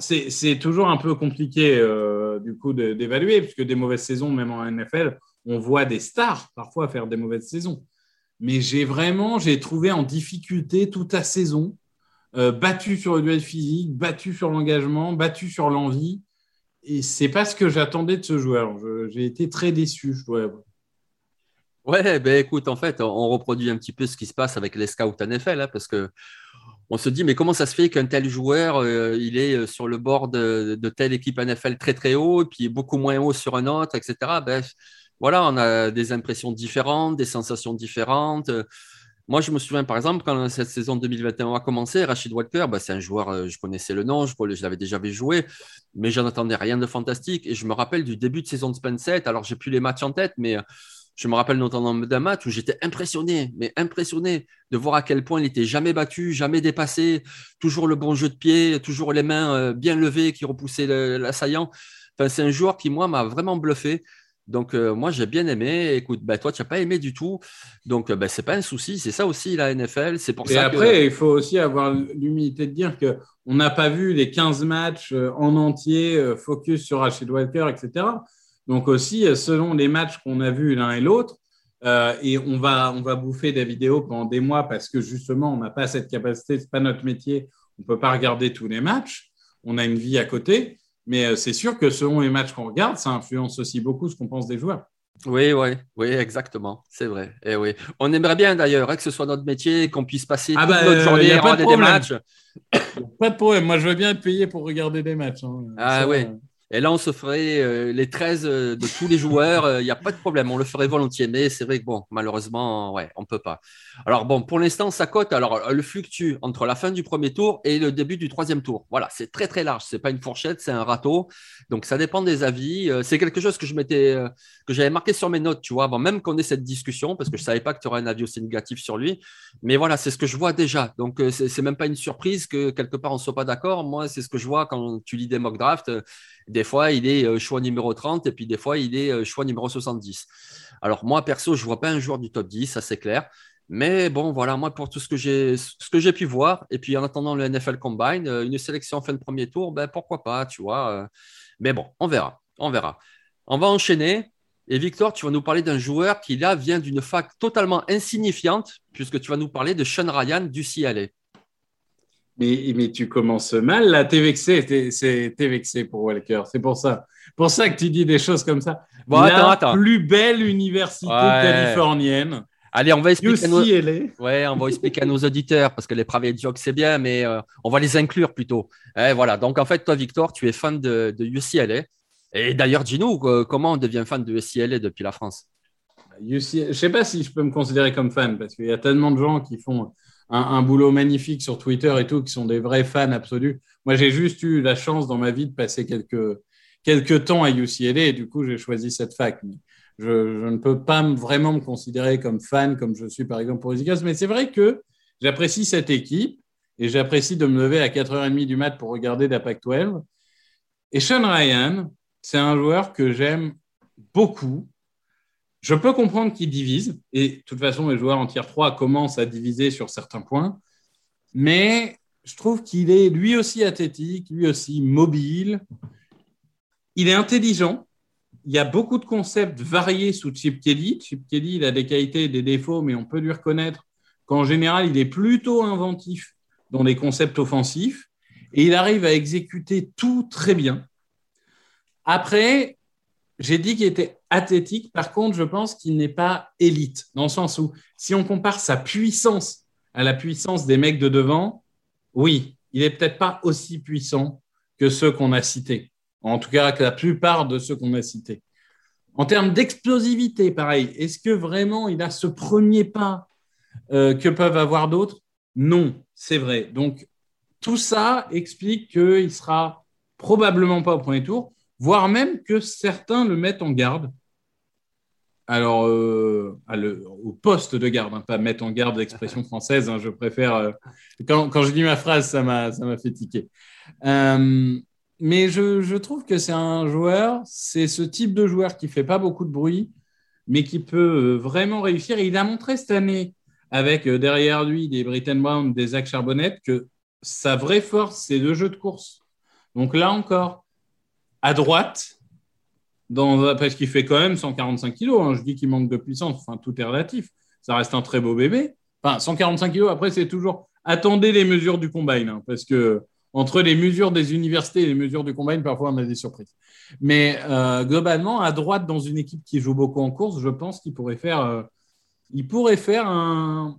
C'est toujours un peu compliqué euh, du coup d'évaluer, puisque des mauvaises saisons, même en NFL, on voit des stars parfois faire des mauvaises saisons. Mais j'ai vraiment, j'ai trouvé en difficulté toute la saison, euh, battu sur le duel physique, battu sur l'engagement, battu sur l'envie. Et c'est pas ce que j'attendais de ce joueur. J'ai été très déçu, je dois.
Ouais, ben écoute, en fait, on reproduit un petit peu ce qui se passe avec les scouts NFL, hein, parce que on se dit, mais comment ça se fait qu'un tel joueur, euh, il est euh, sur le bord de, telle équipe NFL très très haut, et puis beaucoup moins haut sur un autre, etc. Ben, voilà, on a des impressions différentes, des sensations différentes. Moi, je me souviens, par exemple, quand cette saison 2021 a commencé, Rachid Walker, bah, c'est un joueur, euh, je connaissais le nom, je, l'avais déjà vu jouer, mais j'en attendais rien de fantastique. Et je me rappelle du début de saison de Spencer, alors j'ai plus les matchs en tête, mais je me rappelle notamment d'un match où j'étais impressionné, mais impressionné de voir à quel point il n'était jamais battu, jamais dépassé, toujours le bon jeu de pied, toujours les mains euh, bien levées qui repoussaient l'assaillant. Enfin, c'est un joueur qui, moi, m'a vraiment bluffé. Donc, euh, moi, j'ai bien aimé. Écoute, ben, toi, tu n'as pas aimé du tout. Donc, ben, ce n'est pas un souci. C'est ça aussi, la NFL. C'est pour
Et après, il faut aussi avoir l'humilité de dire qu'on n'a pas vu les 15 matchs euh, en entier, focus sur Rachid Walker, etc. Donc aussi, euh, selon les matchs qu'on a vus l'un et l'autre, euh, et on va, on va bouffer des vidéos pendant des mois parce que justement, on n'a pas cette capacité, ce n'est pas notre métier, on ne peut pas regarder tous les matchs, on a une vie à côté, mais euh, c'est sûr que selon les matchs qu'on regarde, ça influence aussi beaucoup ce qu'on pense des joueurs.
Oui, oui, oui, exactement, c'est vrai. Et eh oui. On aimerait bien d'ailleurs hein, que ce soit notre métier, qu'on puisse passer ah toute bah, notre journée à regarder des matchs. [coughs]
Pas de problème, moi je veux bien être payé pour regarder des matchs. Hein.
Ah oui. Et là, on se ferait euh, les 13 euh, de tous les joueurs. Il euh, n'y a pas de problème. On le ferait volontiers. Mais c'est vrai que, bon, malheureusement, ouais, on ne peut pas. Alors, bon, pour l'instant, ça cote. Alors, le fluctue entre la fin du premier tour et le début du troisième tour. Voilà, c'est très, très large. Ce n'est pas une fourchette, c'est un râteau. Donc, ça dépend des avis. C'est quelque chose que je que j'avais marqué sur mes notes, tu vois, avant même qu'on ait cette discussion, parce que je ne savais pas que tu aurais un avis aussi négatif sur lui. Mais voilà, c'est ce que je vois déjà. Donc, c'est même pas une surprise que quelque part on ne soit pas d'accord. Moi, c'est ce que je vois quand tu lis des mock drafts fois, il est euh, choix numéro 30 et puis des fois, il est euh, choix numéro 70. Alors, moi, perso, je ne vois pas un joueur du top 10, ça c'est clair. Mais bon, voilà, moi, pour tout ce que j'ai, pu voir, et puis en attendant le NFL Combine, euh, une sélection fin de premier tour, ben pourquoi pas, tu vois. Mais bon, on verra, on verra. On va enchaîner. Et Victor, tu vas nous parler d'un joueur qui là vient d'une fac totalement insignifiante, puisque tu vas nous parler de Sean Ryan du CLA.
Mais, mais tu commences mal, là, t'es vexé, t'es vexé pour Walker. C'est pour ça. Pour ça que tu dis des choses comme ça.
Bon,
la
attends,
plus belle université californienne.
Allez, on va expliquer à nos... Ouais, on va expliquer à nos auditeurs parce que les private jokes c'est bien, mais euh, on va les inclure plutôt. Eh, voilà. Donc en fait, toi, Victor, tu es fan de, de UCLA. Et d'ailleurs, dis-nous euh, comment on devient fan de UCLA depuis la France?
UCLA, je ne sais pas si je peux me considérer comme fan parce qu'il y a tellement de gens qui font un, boulot magnifique sur Twitter et tout, qui sont des vrais fans absolus. Moi, j'ai juste eu la chance dans ma vie de passer quelques, quelques temps à UCLA et du coup, j'ai choisi cette fac. je, je, ne peux pas vraiment me considérer comme fan, comme je suis par exemple pour les Eagles, mais c'est vrai que j'apprécie cette équipe et j'apprécie de me lever à 4h30 du mat pour regarder la PAC-12. Et Sean Ryan, c'est un joueur que j'aime beaucoup je peux comprendre qu'il divise, et de toute façon, les joueurs en tier 3 commencent à diviser sur certains points, mais je trouve qu'il est lui aussi athlétique, lui aussi mobile. Il est intelligent. Il y a beaucoup de concepts variés sous Chip Kelly. Chip Kelly, il a des qualités et des défauts, mais on peut lui reconnaître qu'en général, il est plutôt inventif dans les concepts offensifs et il arrive à exécuter tout très bien. Après, j'ai dit qu'il était athlétique. Par contre, je pense qu'il n'est pas élite, dans le sens où si on compare sa puissance à la puissance des mecs de devant, oui, il n'est peut-être pas aussi puissant que ceux qu'on a cités. En tout cas, que la plupart de ceux qu'on a cités. En termes d'explosivité, pareil, est-ce que vraiment il a ce premier pas euh, que peuvent avoir d'autres? Non, c'est vrai. Donc, tout ça explique qu'il sera probablement pas au premier tour voire même que certains le mettent en garde. Alors, euh, au poste de garde, hein, pas mettre en garde l'expression [laughs] française, hein, je préfère. Euh, quand, quand, je dis ma phrase, ça m'a fait tiquer. Euh, mais je, je, trouve que c'est un joueur, c'est ce type de joueur qui fait pas beaucoup de bruit, mais qui peut vraiment réussir. Et il a montré cette année, avec derrière lui des Britton Brown, des Zach Charbonnet, que sa vraie force, c'est le jeu de course. Donc là encore, à droite, dans, parce qu'il fait quand même 145 kilos. Hein. Je dis qu'il manque de puissance. Enfin, tout est relatif. Ça reste un très beau bébé. Enfin, 145 kilos. Après, c'est toujours. Attendez les mesures du combine, hein, parce que entre les mesures des universités et les mesures du combine, parfois on a des surprises. Mais euh, globalement, à droite, dans une équipe qui joue beaucoup en course, je pense qu'il pourrait faire, euh, il pourrait faire un,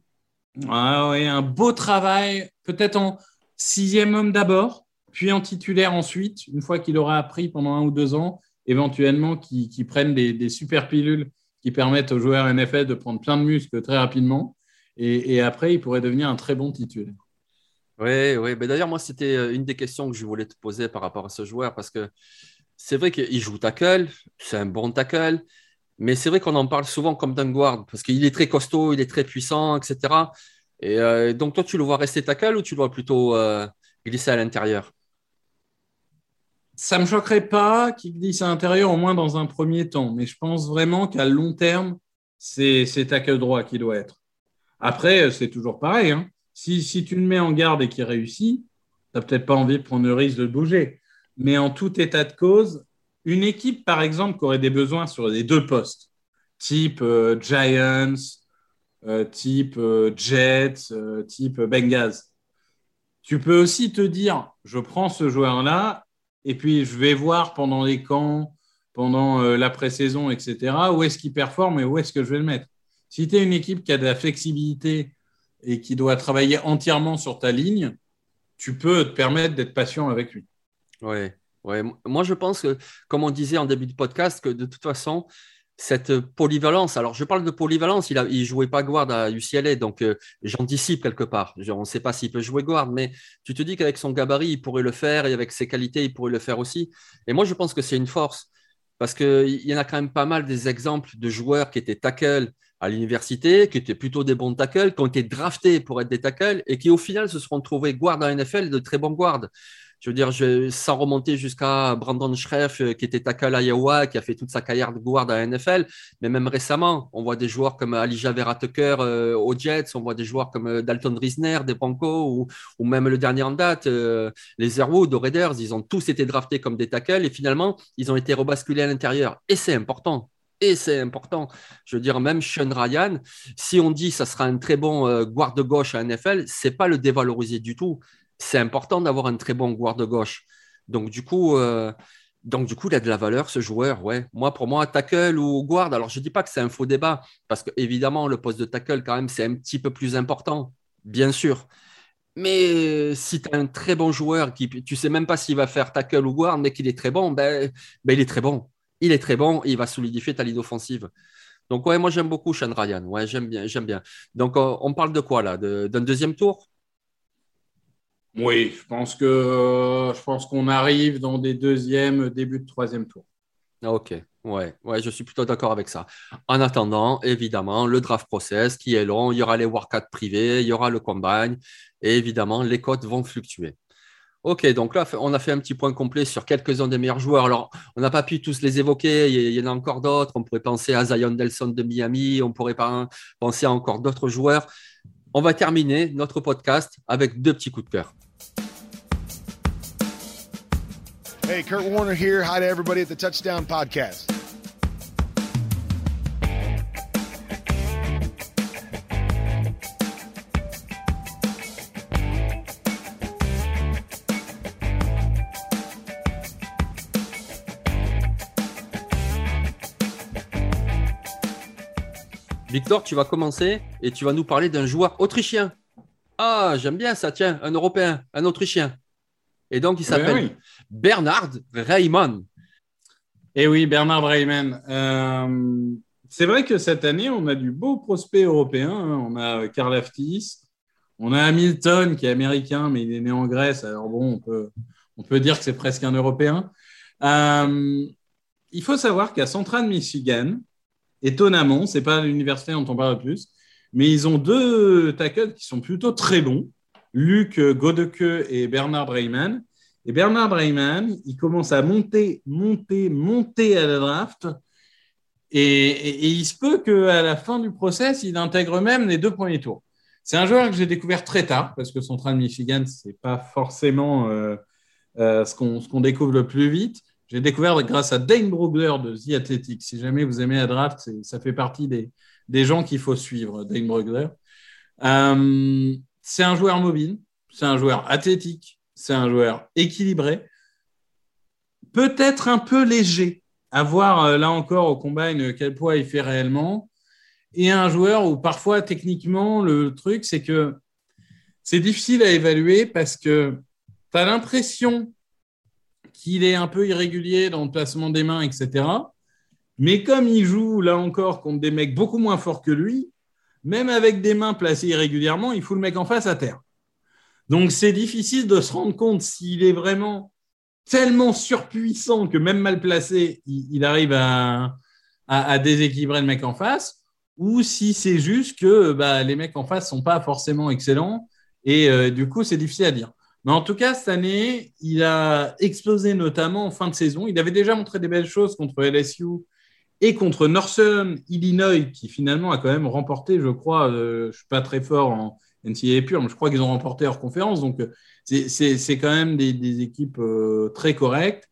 un beau travail, peut-être en sixième homme d'abord, puis en titulaire ensuite, une fois qu'il aura appris pendant un ou deux ans, éventuellement qui prennent des, super pilules qui permettent aux joueurs NFL de prendre plein de muscles très rapidement. Et, après, il pourrait devenir un très bon titulaire.
Oui, oui. D'ailleurs, moi, c'était euh, une des questions que je voulais te poser par rapport à ce joueur parce que c'est vrai qu'il joue tackle, c'est un bon tackle, mais c'est vrai qu'on en parle souvent comme d'un guard parce qu'il est très costaud, il est très puissant, etc. Et euh, donc, toi, tu le vois rester tackle ou tu le vois plutôt euh, glisser à l'intérieur?
Ça ne me choquerait pas qu'il glisse à l'intérieur, au moins dans un premier temps. Mais je pense vraiment qu'à long terme, c'est tackle droit qui doit être. Après, c'est toujours pareil. Hein. Si, si, tu le mets en garde et qu'il réussit, tu n'as peut-être pas envie de prendre le risque de bouger. Mais en tout état de cause, une équipe, par exemple, qui aurait des besoins sur les deux postes, type euh, Giants, euh, type euh, Jets, type Bengals. Tu peux aussi te dire, je prends ce joueur-là et puis je vais voir pendant les camps, pendant la pré-saison, etc., où est-ce qu'il performe et où est-ce que je vais le mettre. Si tu es une équipe qui a de la flexibilité et qui doit travailler entièrement sur ta ligne, tu peux te permettre d'être patient avec lui.
Oui, ouais. moi je pense que, comme on disait en début de podcast, que de toute façon, cette polyvalence. Alors, je parle de polyvalence. Il ne jouait pas guard à UCLA, donc euh, j'anticipe quelque part. on ne sait pas s'il peut jouer guard, mais tu te dis qu'avec son gabarit, il pourrait le faire et avec ses qualités, il pourrait le faire aussi. Et moi, je pense que c'est une force parce qu'il y en a quand même pas mal des exemples de joueurs qui étaient tackle à l'université, qui étaient plutôt des bons tackles, qui ont été draftés pour être des tackles et qui au final se seront trouvés guard à NFL, de très bons guards je veux dire, je, sans remonter jusqu'à Brandon Schreff, euh, qui était tackle à Iowa, qui a fait toute sa carrière de guard à la NFL, mais même récemment, on voit des joueurs comme Alija Vera Tucker euh, aux Jets, on voit des joueurs comme euh, Dalton Risner des Broncos, ou, même le dernier en date, les Airwood aux Raiders, ils ont tous été draftés comme des tackles, et finalement, ils ont été rebasculés à l'intérieur. Et c'est important. Et c'est important. Je veux dire, même Sean Ryan, si on dit ça sera un très bon guard de gauche à NFL, c'est pas le dévaloriser du tout c'est important d'avoir un très bon de gauche. Donc, du coup, euh, donc, du coup, il a de la valeur, ce joueur. Ouais. Moi, pour moi, tackle ou guard, alors je dis pas que c'est un faux débat, parce que évidemment, le poste de tackle, quand même, c'est un petit peu plus important, bien sûr. Mais si tu as un très bon joueur, qui, tu ne sais même pas s'il va faire tackle ou guard, mais qu'il est très bon, ben, ben, il est très bon. Il est très bon, il va solidifier ta ligne offensive. Donc, ouais, moi, j'aime beaucoup Sean Ryan. Ouais, j'aime bien, j'aime bien. Donc, on parle de quoi là? D'un deuxième tour?
Oui, je pense que je pense qu'on arrive dans des deuxièmes, début de troisième tour.
Ok, ouais, ouais, je suis plutôt d'accord avec ça. En attendant, évidemment, le draft process qui est long, il y aura les workouts privés, il y aura le combine, et évidemment, les cotes vont fluctuer. Ok, donc là, on a fait un petit point complet sur quelques-uns des meilleurs joueurs. Alors, on n'a pas pu tous les évoquer, il y en a encore d'autres. On pourrait penser à Zion Delson de Miami, on pourrait penser à encore d'autres joueurs. On va terminer notre podcast avec deux petits coups de cœur. Hey, Kurt Warner here. Hi to everybody at the Touchdown Podcast. Victor, tu vas commencer et tu vas nous parler d'un joueur autrichien. Ah, j'aime bien ça, tiens, un Européen, un Autrichien. Et donc, il s'appelle Bernard Reimann.
Eh oui, Bernard Reimann. Euh, c'est vrai que cette année, on a du beau prospect européen. Hein. On a Karl Aftis, on a Hamilton qui est américain, mais il est né en Grèce. Alors bon, on peut, on peut dire que c'est presque un Européen. Euh, il faut savoir qu'à Central Michigan, étonnamment, c'est pas l'université dont on parle le plus, mais ils ont deux tackles qui sont plutôt très bons. Luc Godeke et Bernard Reimann. Et Bernard Reimann, il commence à monter, monter, monter à la draft. Et, il se peut qu'à la fin du process, il intègre même les deux premiers tours. C'est un joueur que j'ai découvert très tard, parce que Central Michigan, ce n'est pas forcément euh, euh, ce qu'on découvre le plus vite. J'ai découvert grâce à Dane Brugler de The Athletic. Si jamais vous aimez la draft, ça fait partie des, des gens qu'il faut suivre, Dane Brugler. Euh, c'est un joueur mobile, c'est un joueur athlétique, c'est un joueur équilibré, peut-être un peu léger, à voir euh, là encore au combine quel poids il fait réellement, et un joueur où parfois techniquement le truc c'est que c'est difficile à évaluer parce que tu as l'impression qu'il est un peu irrégulier dans le placement des mains, etc. Mais comme il joue là encore contre des mecs beaucoup moins forts que lui, même avec des mains placées irrégulièrement, il fout le mec en face à terre. Donc c'est difficile de se rendre compte s'il est vraiment tellement surpuissant que même mal placé, il, arrive à, déséquilibrer le mec en face, ou si c'est juste que bah, les mecs en face sont pas forcément excellents, et euh, du coup c'est difficile à dire. Mais en tout cas, cette année, il a explosé notamment en fin de saison. Il avait déjà montré des belles choses contre LSU et contre Northern Illinois, qui finalement a quand même remporté, je crois, euh, je ne suis pas très fort en NCAA pur, mais je crois qu'ils ont remporté leur conférence. Donc, euh, c'est quand même des, équipes euh, très correctes.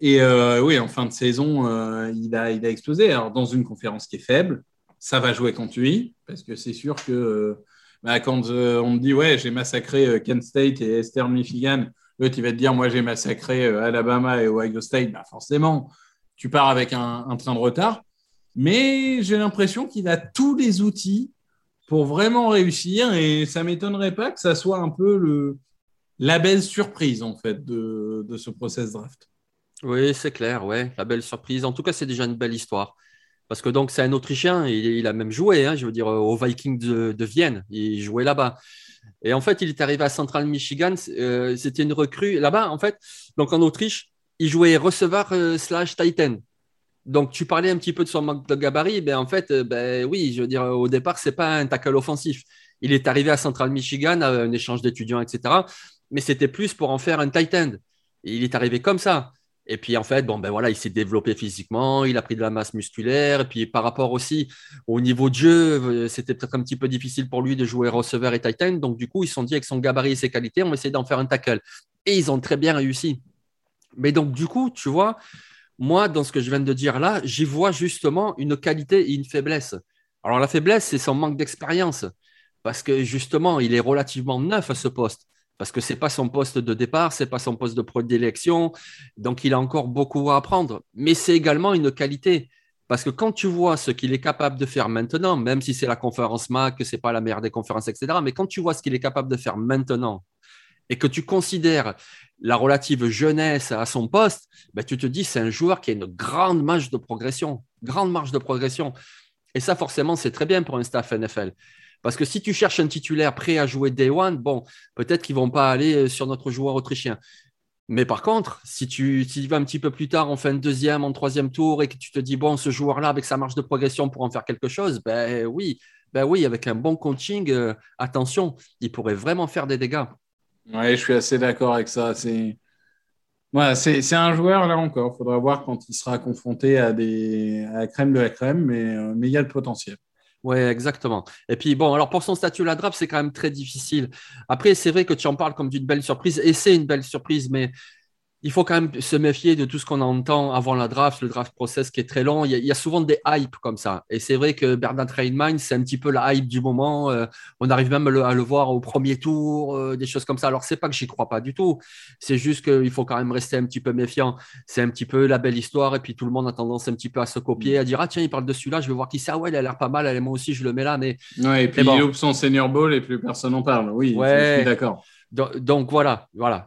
Et oui, en fin de saison, il, a, il a explosé. Alors, dans une conférence qui est faible, ça va jouer contre lui, parce que c'est sûr que bah, quand on me dit, ouais, j'ai massacré Kent State et Eastern Michigan, l'autre, il va te dire, moi, j'ai massacré Alabama et Ohio State. Bah, forcément, tu pars avec un, train de retard. Mais j'ai l'impression qu'il a tous les outils pour vraiment réussir et ça m'étonnerait pas que ça soit un peu le, la belle surprise en fait de, ce process draft.
Oui, c'est clair, ouais, la belle surprise. En tout cas, c'est déjà une belle histoire. Parce que donc c'est un Autrichien, il, a même joué, hein, je veux dire, au Viking de, Vienne, il jouait là-bas. Et en fait, il est arrivé à Central Michigan, euh, c'était une recrue là-bas, en fait. Donc en Autriche, il jouait receveur euh, slash Titan. Donc, tu parlais un petit peu de son manque de gabarit. Ben, en fait, euh, ben, oui, je veux dire, au départ, c'est pas un tackle offensif. Il est arrivé à Central Michigan, à un échange d'étudiants, etc. Mais c'était plus pour en faire un Titan. il est arrivé comme ça. Et puis, en fait, bon, ben il s'est développé physiquement, il a pris de la masse musculaire. Et puis, par rapport aussi au niveau de jeu, euh, c'était peut-être un petit peu difficile pour lui de jouer receveur et Titan. Donc, du coup, ils se sont dit, avec son gabarit et ses qualités, on va essayer d'en faire un tackle. Et ils ont très bien réussi. Mais donc, du coup, tu vois, moi, dans ce que je viens de dire là, j'y vois justement une qualité et une faiblesse. Alors, la faiblesse, c'est son manque d'expérience. Parce que justement, il est relativement neuf à ce poste. Parce que ce n'est pas son poste de départ, ce n'est pas son poste de prédilection. Donc, il a encore beaucoup à apprendre. Mais c'est également une qualité. Parce que quand tu vois ce qu'il est capable de faire maintenant, même si c'est la conférence MAC, que ce n'est pas la meilleure des conférences, etc., mais quand tu vois ce qu'il est capable de faire maintenant et que tu considères la relative jeunesse à son poste, ben, tu te dis c'est un joueur qui a une grande marge de progression, grande marge de progression. Et ça, forcément, c'est très bien pour un staff NFL. Parce que si tu cherches un titulaire prêt à jouer Day One, bon, peut-être qu'ils ne vont pas aller euh, sur notre joueur autrichien. Mais par contre, si tu, si vas un petit peu plus tard, on fait un deuxième, en troisième tour, et que tu te dis, bon, ce joueur-là, avec sa marge de progression, pour en faire quelque chose, ben oui, ben avec un bon coaching, euh, attention, il pourrait vraiment faire des dégâts.
Oui, je suis assez d'accord avec ça. C'est c'est un joueur, là encore. Il faudra voir quand il sera confronté à, des, à la crème de la crème, mais, euh, mais il y a le potentiel.
Oui, exactement. Et puis, bon, alors pour son statut la draft, c'est quand même très difficile. Après, c'est vrai que tu en parles comme d'une belle surprise, et c'est une belle surprise, mais il faut quand même se méfier de tout ce qu'on entend avant la draft, le draft process qui est très long. Il y a, souvent des hypes comme ça. Et c'est vrai que Bernard Trainmine, c'est un petit peu la hype du moment. Euh, on arrive même à le, voir au premier tour, euh, des choses comme ça. Alors, c'est pas que j'y crois pas du tout. C'est juste qu'il faut quand même rester un petit peu méfiant. C'est un petit peu la belle histoire. Et puis, tout le monde a tendance un petit peu à se copier, à dire Ah, tiens, il parle de celui-là, je vais voir qui c'est. Ah, ouais, il a l'air pas mal. Allez, moi aussi, je le mets là. Mais.
Ouais, et puis, il loupe son senior ball et plus personne n'en parle. Oui, je suis d'accord.
Donc, voilà, voilà.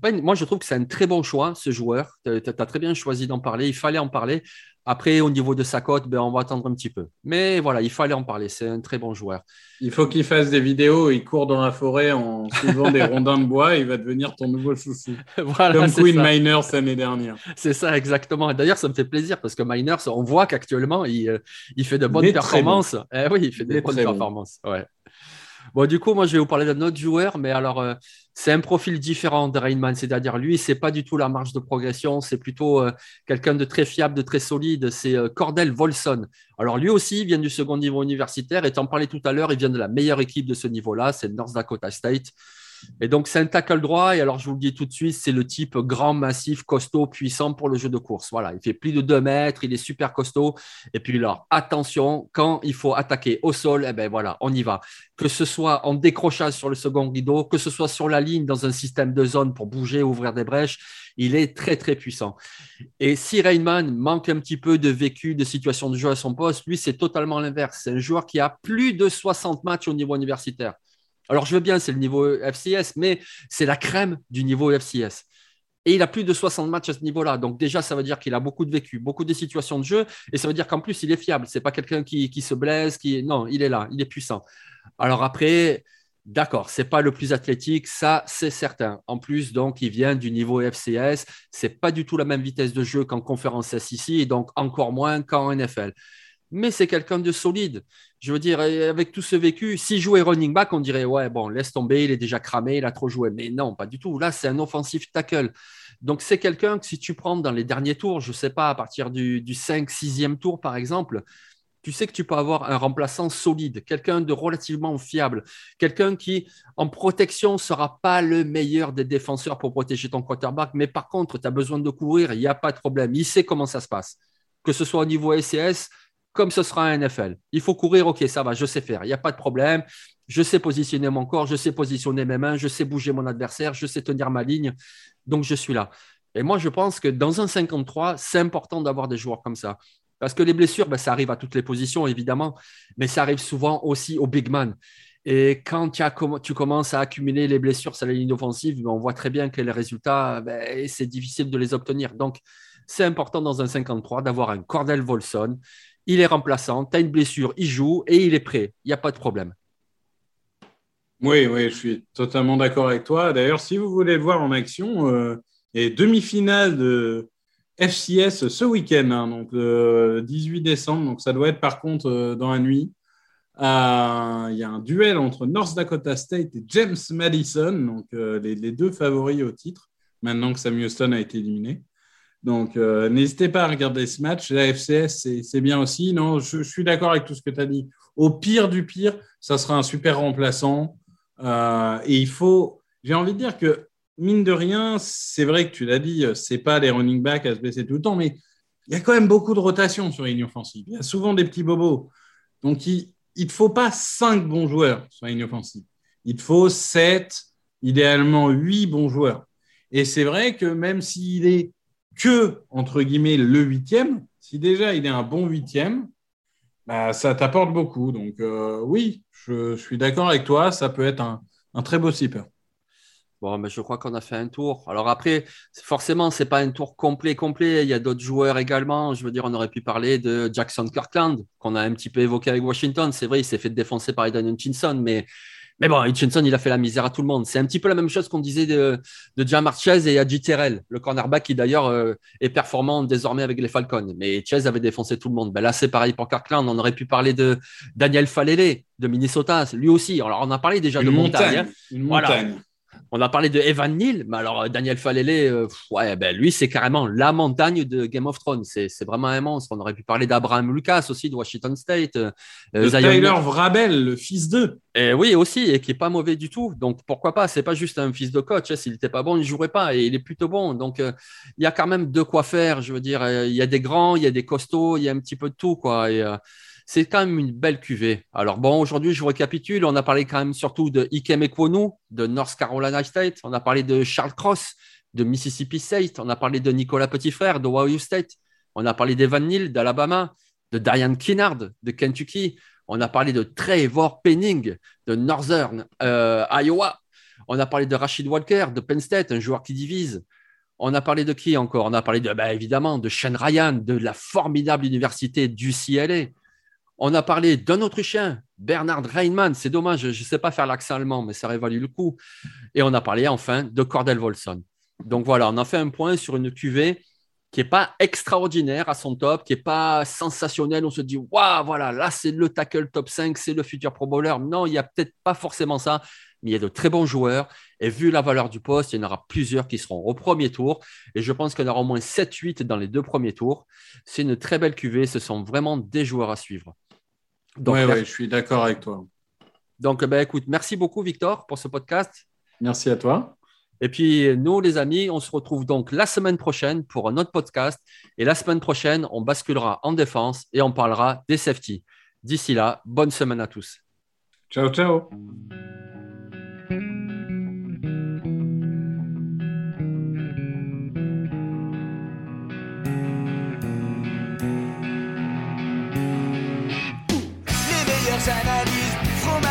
pas Moi, je trouve que c'est un très bon choix, ce joueur. Tu as, très bien choisi d'en parler. Il fallait en parler. Après, au niveau de sa cote, ben, on va attendre un petit peu. Mais voilà, il fallait en parler. C'est un très bon joueur.
Il faut qu'il fasse des vidéos. Il court dans la forêt en suivant des [laughs] rondins de bois. Il va devenir ton nouveau chouchou. [laughs] voilà, Comme Queen Miners l'année dernière.
C'est ça, exactement. D'ailleurs, ça me fait plaisir parce que Miners, on voit qu'actuellement, il, euh, il, fait de bonnes performances. Eh oui, il fait de bonnes performances. Ouais. Bon, du coup, moi, je vais vous parler d'un autre joueur, mais alors, euh, c'est un profil différent de Rainman. C'est-à-dire, lui, c'est pas du tout la marge de progression, c'est plutôt euh, quelqu'un de très fiable, de très solide. C'est euh, Cordell Volson. Alors, lui aussi, il vient du second niveau universitaire. Et en parlais tout à l'heure, il vient de la meilleure équipe de ce niveau-là, c'est North Dakota State. Et donc, c'est un tackle droit. Et alors, je vous le dis tout de suite, c'est le type grand, massif, costaud, puissant pour le jeu de course. Voilà, il fait plus de 2 mètres, il est super costaud. Et puis, alors, attention, quand il faut attaquer au sol, eh ben voilà, on y va. Que ce soit en décrochage sur le second rideau, que ce soit sur la ligne dans un système de zone pour bouger, ouvrir des brèches, il est très, très puissant. Et si Rainman manque un petit peu de vécu, de situation de jeu à son poste, lui, c'est totalement l'inverse. C'est un joueur qui a plus de 60 matchs au niveau universitaire. Alors, je veux bien, c'est le niveau FCS, mais c'est la crème du niveau FCS. Et il a plus de 60 matchs à ce niveau-là. Donc déjà, ça veut dire qu'il a beaucoup de vécu, beaucoup de situations de jeu. Et ça veut dire qu'en plus, il est fiable. C'est pas quelqu'un qui, se blesse. Non, il est là, il est puissant. Alors après, D'accord, c'est pas le plus athlétique, ça c'est certain. En plus, donc, il vient du niveau FCS, c'est pas du tout la même vitesse de jeu qu'en conférence SEC et donc encore moins qu'en NFL. Mais c'est quelqu'un de solide. Je veux dire, avec tout ce vécu, s'il jouait running back, on dirait ouais, bon, laisse tomber, il est déjà cramé, il a trop joué. Mais non, pas du tout. Là, c'est un offensif tackle. Donc, c'est quelqu'un que si tu prends dans les derniers tours, je ne sais pas, à partir du, du 5, 6e tour, par exemple, tu sais que tu peux avoir un remplaçant solide, quelqu'un de relativement fiable, quelqu'un qui, en protection, ne sera pas le meilleur des défenseurs pour protéger ton quarterback, mais par contre, tu as besoin de courir, il n'y a pas de problème. Il sait comment ça se passe. Que ce soit au niveau SCS, comme ce sera un NFL. Il faut courir, ok, ça va, je sais faire, il n'y a pas de problème. Je sais positionner mon corps, je sais positionner mes mains, je sais bouger mon adversaire, je sais tenir ma ligne. Donc, je suis là. Et moi, je pense que dans un 53, c'est important d'avoir des joueurs comme ça. Parce que les blessures, ben, ça arrive à toutes les positions, évidemment, mais ça arrive souvent aussi au big man. Et quand tu, commences à accumuler les blessures sur la ligne offensive, ben, on voit très bien que les résultats, ben, c'est difficile de les obtenir. Donc, c'est important dans un 53 d'avoir un Cordell Volson. Il est remplaçant, tu as une blessure, il joue et il est prêt. Il n'y a pas de problème.
Oui, oui, je suis totalement d'accord avec toi. D'ailleurs, si vous voulez le voir en action, euh, et demi-finale de, FCS ce week-end, hein, donc le 18 décembre. Donc ça doit être par contre euh, dans la nuit. Il y a un duel entre North Dakota State et James Madison, donc euh, les, deux favoris au titre, maintenant que Sam Houston a été éliminé. Donc n'hésitez pas à regarder ce match. La FCS, c'est bien aussi. Non, je, suis d'accord avec tout ce que tu as dit. Au pire du pire, ça sera un super remplaçant. et il faut, j'ai envie de dire que mine de rien, c'est vrai que tu l'as dit, c'est pas les running backs à se blesser tout le temps, mais il y a quand même beaucoup de rotation sur une offensive. Il y a souvent des petits bobos. Donc, il ne faut pas cinq bons joueurs sur une offensive. Il te faut sept, idéalement huit bons joueurs. Et c'est vrai que même s'il est que, entre guillemets, le huitième, si déjà il est un bon huitième, bah, ça t'apporte beaucoup. Donc, euh, oui, je, suis d'accord avec toi, ça peut être un, très beau slipper.
Bon, mais je crois qu'on a fait un tour. Alors après, forcément, ce n'est pas un tour complet, complet. Il y a d'autres joueurs également. Je veux dire, on aurait pu parler de Jackson Kirkland, qu'on a un petit peu évoqué avec Washington. C'est vrai, il s'est fait défoncer par Eden Hutchinson, mais, mais bon, Hutchinson, il a fait la misère à tout le monde. C'est un petit peu la même chose qu'on disait de, de John et Adji Terrell, le cornerback qui d'ailleurs euh, est performant désormais avec les Falcons. Mais Chase avait défoncé tout le monde. Ben là, c'est pareil pour Kirkland. On aurait pu parler de Daniel Falele de Minnesota, lui aussi. Alors, on a parlé déjà de montagne. Hein.
Une montagne.
On a parlé de Evan Neal, mais alors euh, Daniel Falele, euh, ouais, ben, lui, c'est carrément la montagne de Game of Thrones. C'est, vraiment un monstre. On aurait pu parler d'Abraham Lucas aussi de Washington State. Euh,
de Tyler Vrabel, le fils d'eux.
Et oui, aussi, et qui est pas mauvais du tout. Donc pourquoi pas? C'est pas juste un fils de coach. Hein. S'il n'était pas bon, il ne jouerait pas. Et il est plutôt bon. Donc il y a quand même de quoi faire. Je veux dire, il y a des grands, il y a des costauds, il y a un petit peu de tout, quoi. Et, c'est quand même une belle cuvée. Alors bon, aujourd'hui, je vous récapitule. On a parlé quand même surtout de Ikem Ekwonu de North Carolina State. On a parlé de Charles Cross de Mississippi State. On a parlé de Nicolas Petitfrère de Ohio State. On a parlé d'Evan Neal d'Alabama, de Diane Kinnard de Kentucky. On a parlé de Trevor Penning de Northern euh, Iowa. On a parlé de Rashid Walker de Penn State, un joueur qui divise. On a parlé de qui encore? On a parlé de, bah, évidemment de Shane Ryan, de la formidable université du CLA. On a parlé d'un Autrichien, Bernard Reinmann. C'est dommage, je ne sais pas faire l'accent allemand, mais ça révalue le coup. Et on a parlé enfin de Cordell Volson. Donc voilà, on a fait un point sur une cuvée qui n'est pas extraordinaire à son top, qui n'est pas sensationnelle. On se dit, waouh, voilà, là, c'est le tackle top 5, c'est le futur Pro Bowler. Non, il n'y a peut-être pas forcément ça, mais il y a de très bons joueurs. Et vu la valeur du poste, il y en aura plusieurs qui seront au premier tour. Et je pense qu'il y en aura au moins 7-8 dans les deux premiers tours. C'est une très belle cuvée. Ce sont vraiment des joueurs à suivre.
Oui, ouais, je suis d'accord avec toi.
Donc, ben, écoute, merci beaucoup, Victor, pour ce podcast.
Merci à toi.
Et puis, nous, les amis, on se retrouve donc la semaine prochaine pour un autre podcast. Et la semaine prochaine, on basculera en défense et on parlera des safety. D'ici là, bonne semaine à tous.
Ciao, ciao.